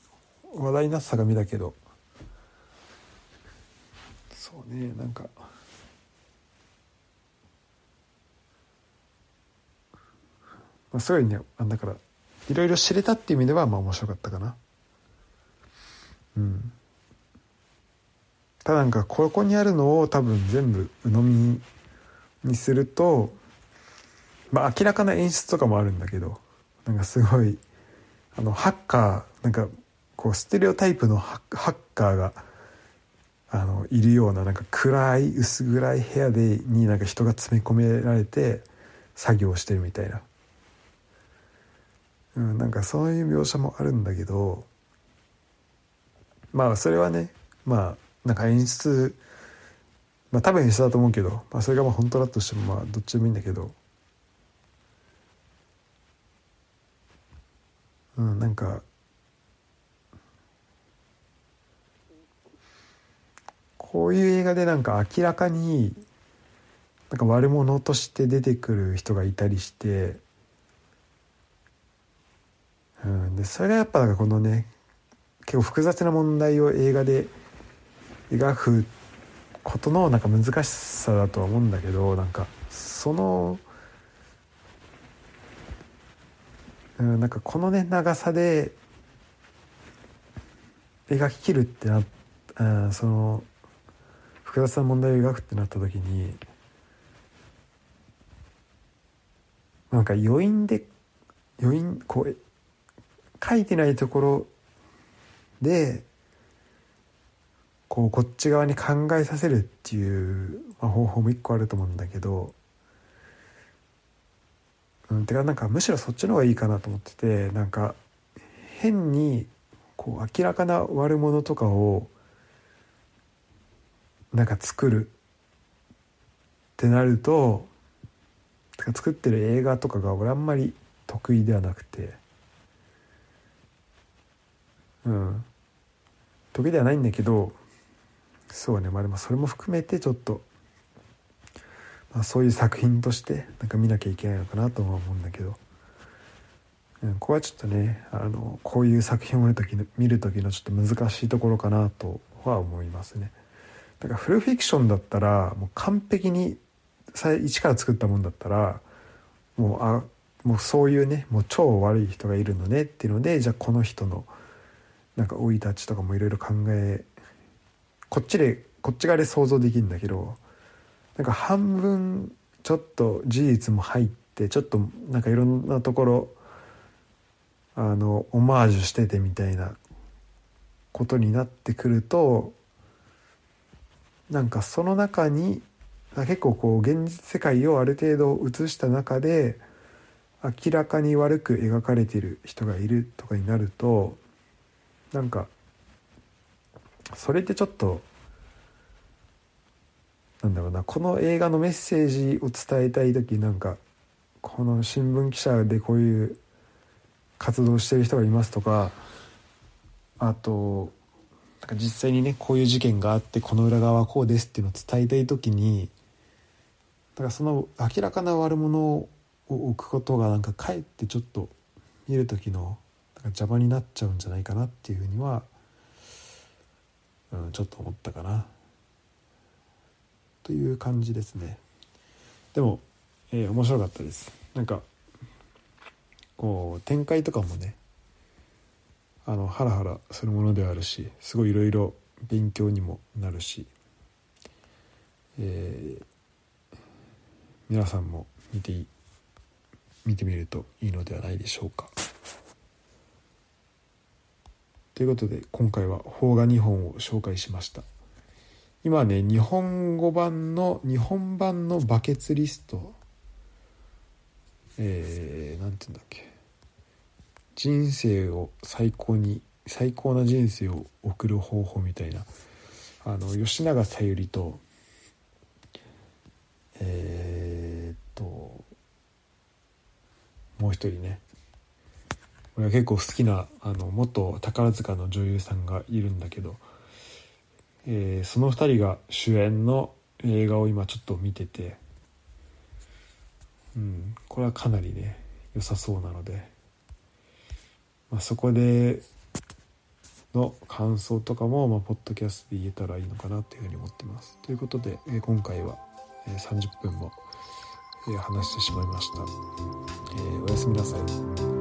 話題になってたか見だけどそうねなんかまあ、すごいねだからいろいろ知れたっていう意味ではまあ面白かったかな。うん。ただなんかここにあるのを多分全部鵜呑みにするとまあ明らかな演出とかもあるんだけどなんかすごいあのハッカーなんかこうステレオタイプのハッカーがあのいるようななんか暗い薄暗い部屋でになんか人が詰め込められて作業してるみたいな。うん、なんかそういう描写もあるんだけどまあそれはねまあなんか演出まあ多分演出だと思うけど、まあ、それがまあ本当だとしてもまあどっちでもいいんだけどうんなんかこういう映画でなんか明らかになんか悪者として出てくる人がいたりしてうん、でそれがやっぱこのね結構複雑な問題を映画で描くことのなんか難しさだとは思うんだけどなんかその、うん、なんかこのね長さで描ききるってなうん、その複雑な問題を描くってなった時になんか余韻で余韻こう書いてないところでこうこっち側に考えさせるっていう、まあ、方法も一個あると思うんだけど、うん、てかなんかむしろそっちの方がいいかなと思っててなんか変にこう明らかな悪者とかをなんか作るってなると作ってる映画とかが俺あんまり得意ではなくて。うん。時ではないんだけどそうね。まあでもそれも含めてちょっと、まあ、そういう作品としてなんか見なきゃいけないのかなとは思うんだけど、うん、ここはちょっとねあのこういう作品を見る時の見る時のちょっと難しいところかなとは思いますね。だからフルフィクションだったらもう完璧に一から作ったもんだったらもうあもうそういうねもう超悪い人がいるのねっていうのでじゃあこの人のなんか生い立ちとかもいろいろ考えこっちでこっち側で想像できるんだけどなんか半分ちょっと事実も入ってちょっとなんかいろんなところあのオマージュしててみたいなことになってくるとなんかその中に結構こう現実世界をある程度映した中で明らかに悪く描かれてる人がいるとかになるとなんかそれってちょっとなんだろうなこの映画のメッセージを伝えたい時なんかこの新聞記者でこういう活動してる人がいますとかあとなんか実際にねこういう事件があってこの裏側はこうですっていうのを伝えたい時にだからその明らかな悪者を置くことがなんかかえってちょっと見る時の邪魔になっちゃうんじゃないかなっていうふうには、うん、ちょっと思ったかな。という感じですね。でも、えー、面白かったです。なんかこう展開とかもねあのハラハラするものであるしすごいいろいろ勉強にもなるし、えー、皆さんも見て見てみるといいのではないでしょうか。ということで今回は邦画2本を紹介しました。今ね日本語版の日本版のバケツリストえー、なんて言うんだっけ。人生を最高に最高な人生を送る方法みたいな。あの吉永小百合とえー、っともう一人ね。俺は結構好きなあの元宝塚の女優さんがいるんだけど、えー、その2人が主演の映画を今ちょっと見てて、うん、これはかなりね良さそうなので、まあ、そこでの感想とかも、まあ、ポッドキャストで言えたらいいのかなというふうに思ってます。ということで、えー、今回は、えー、30分も、えー、話してしまいました。えー、おやすみなさい。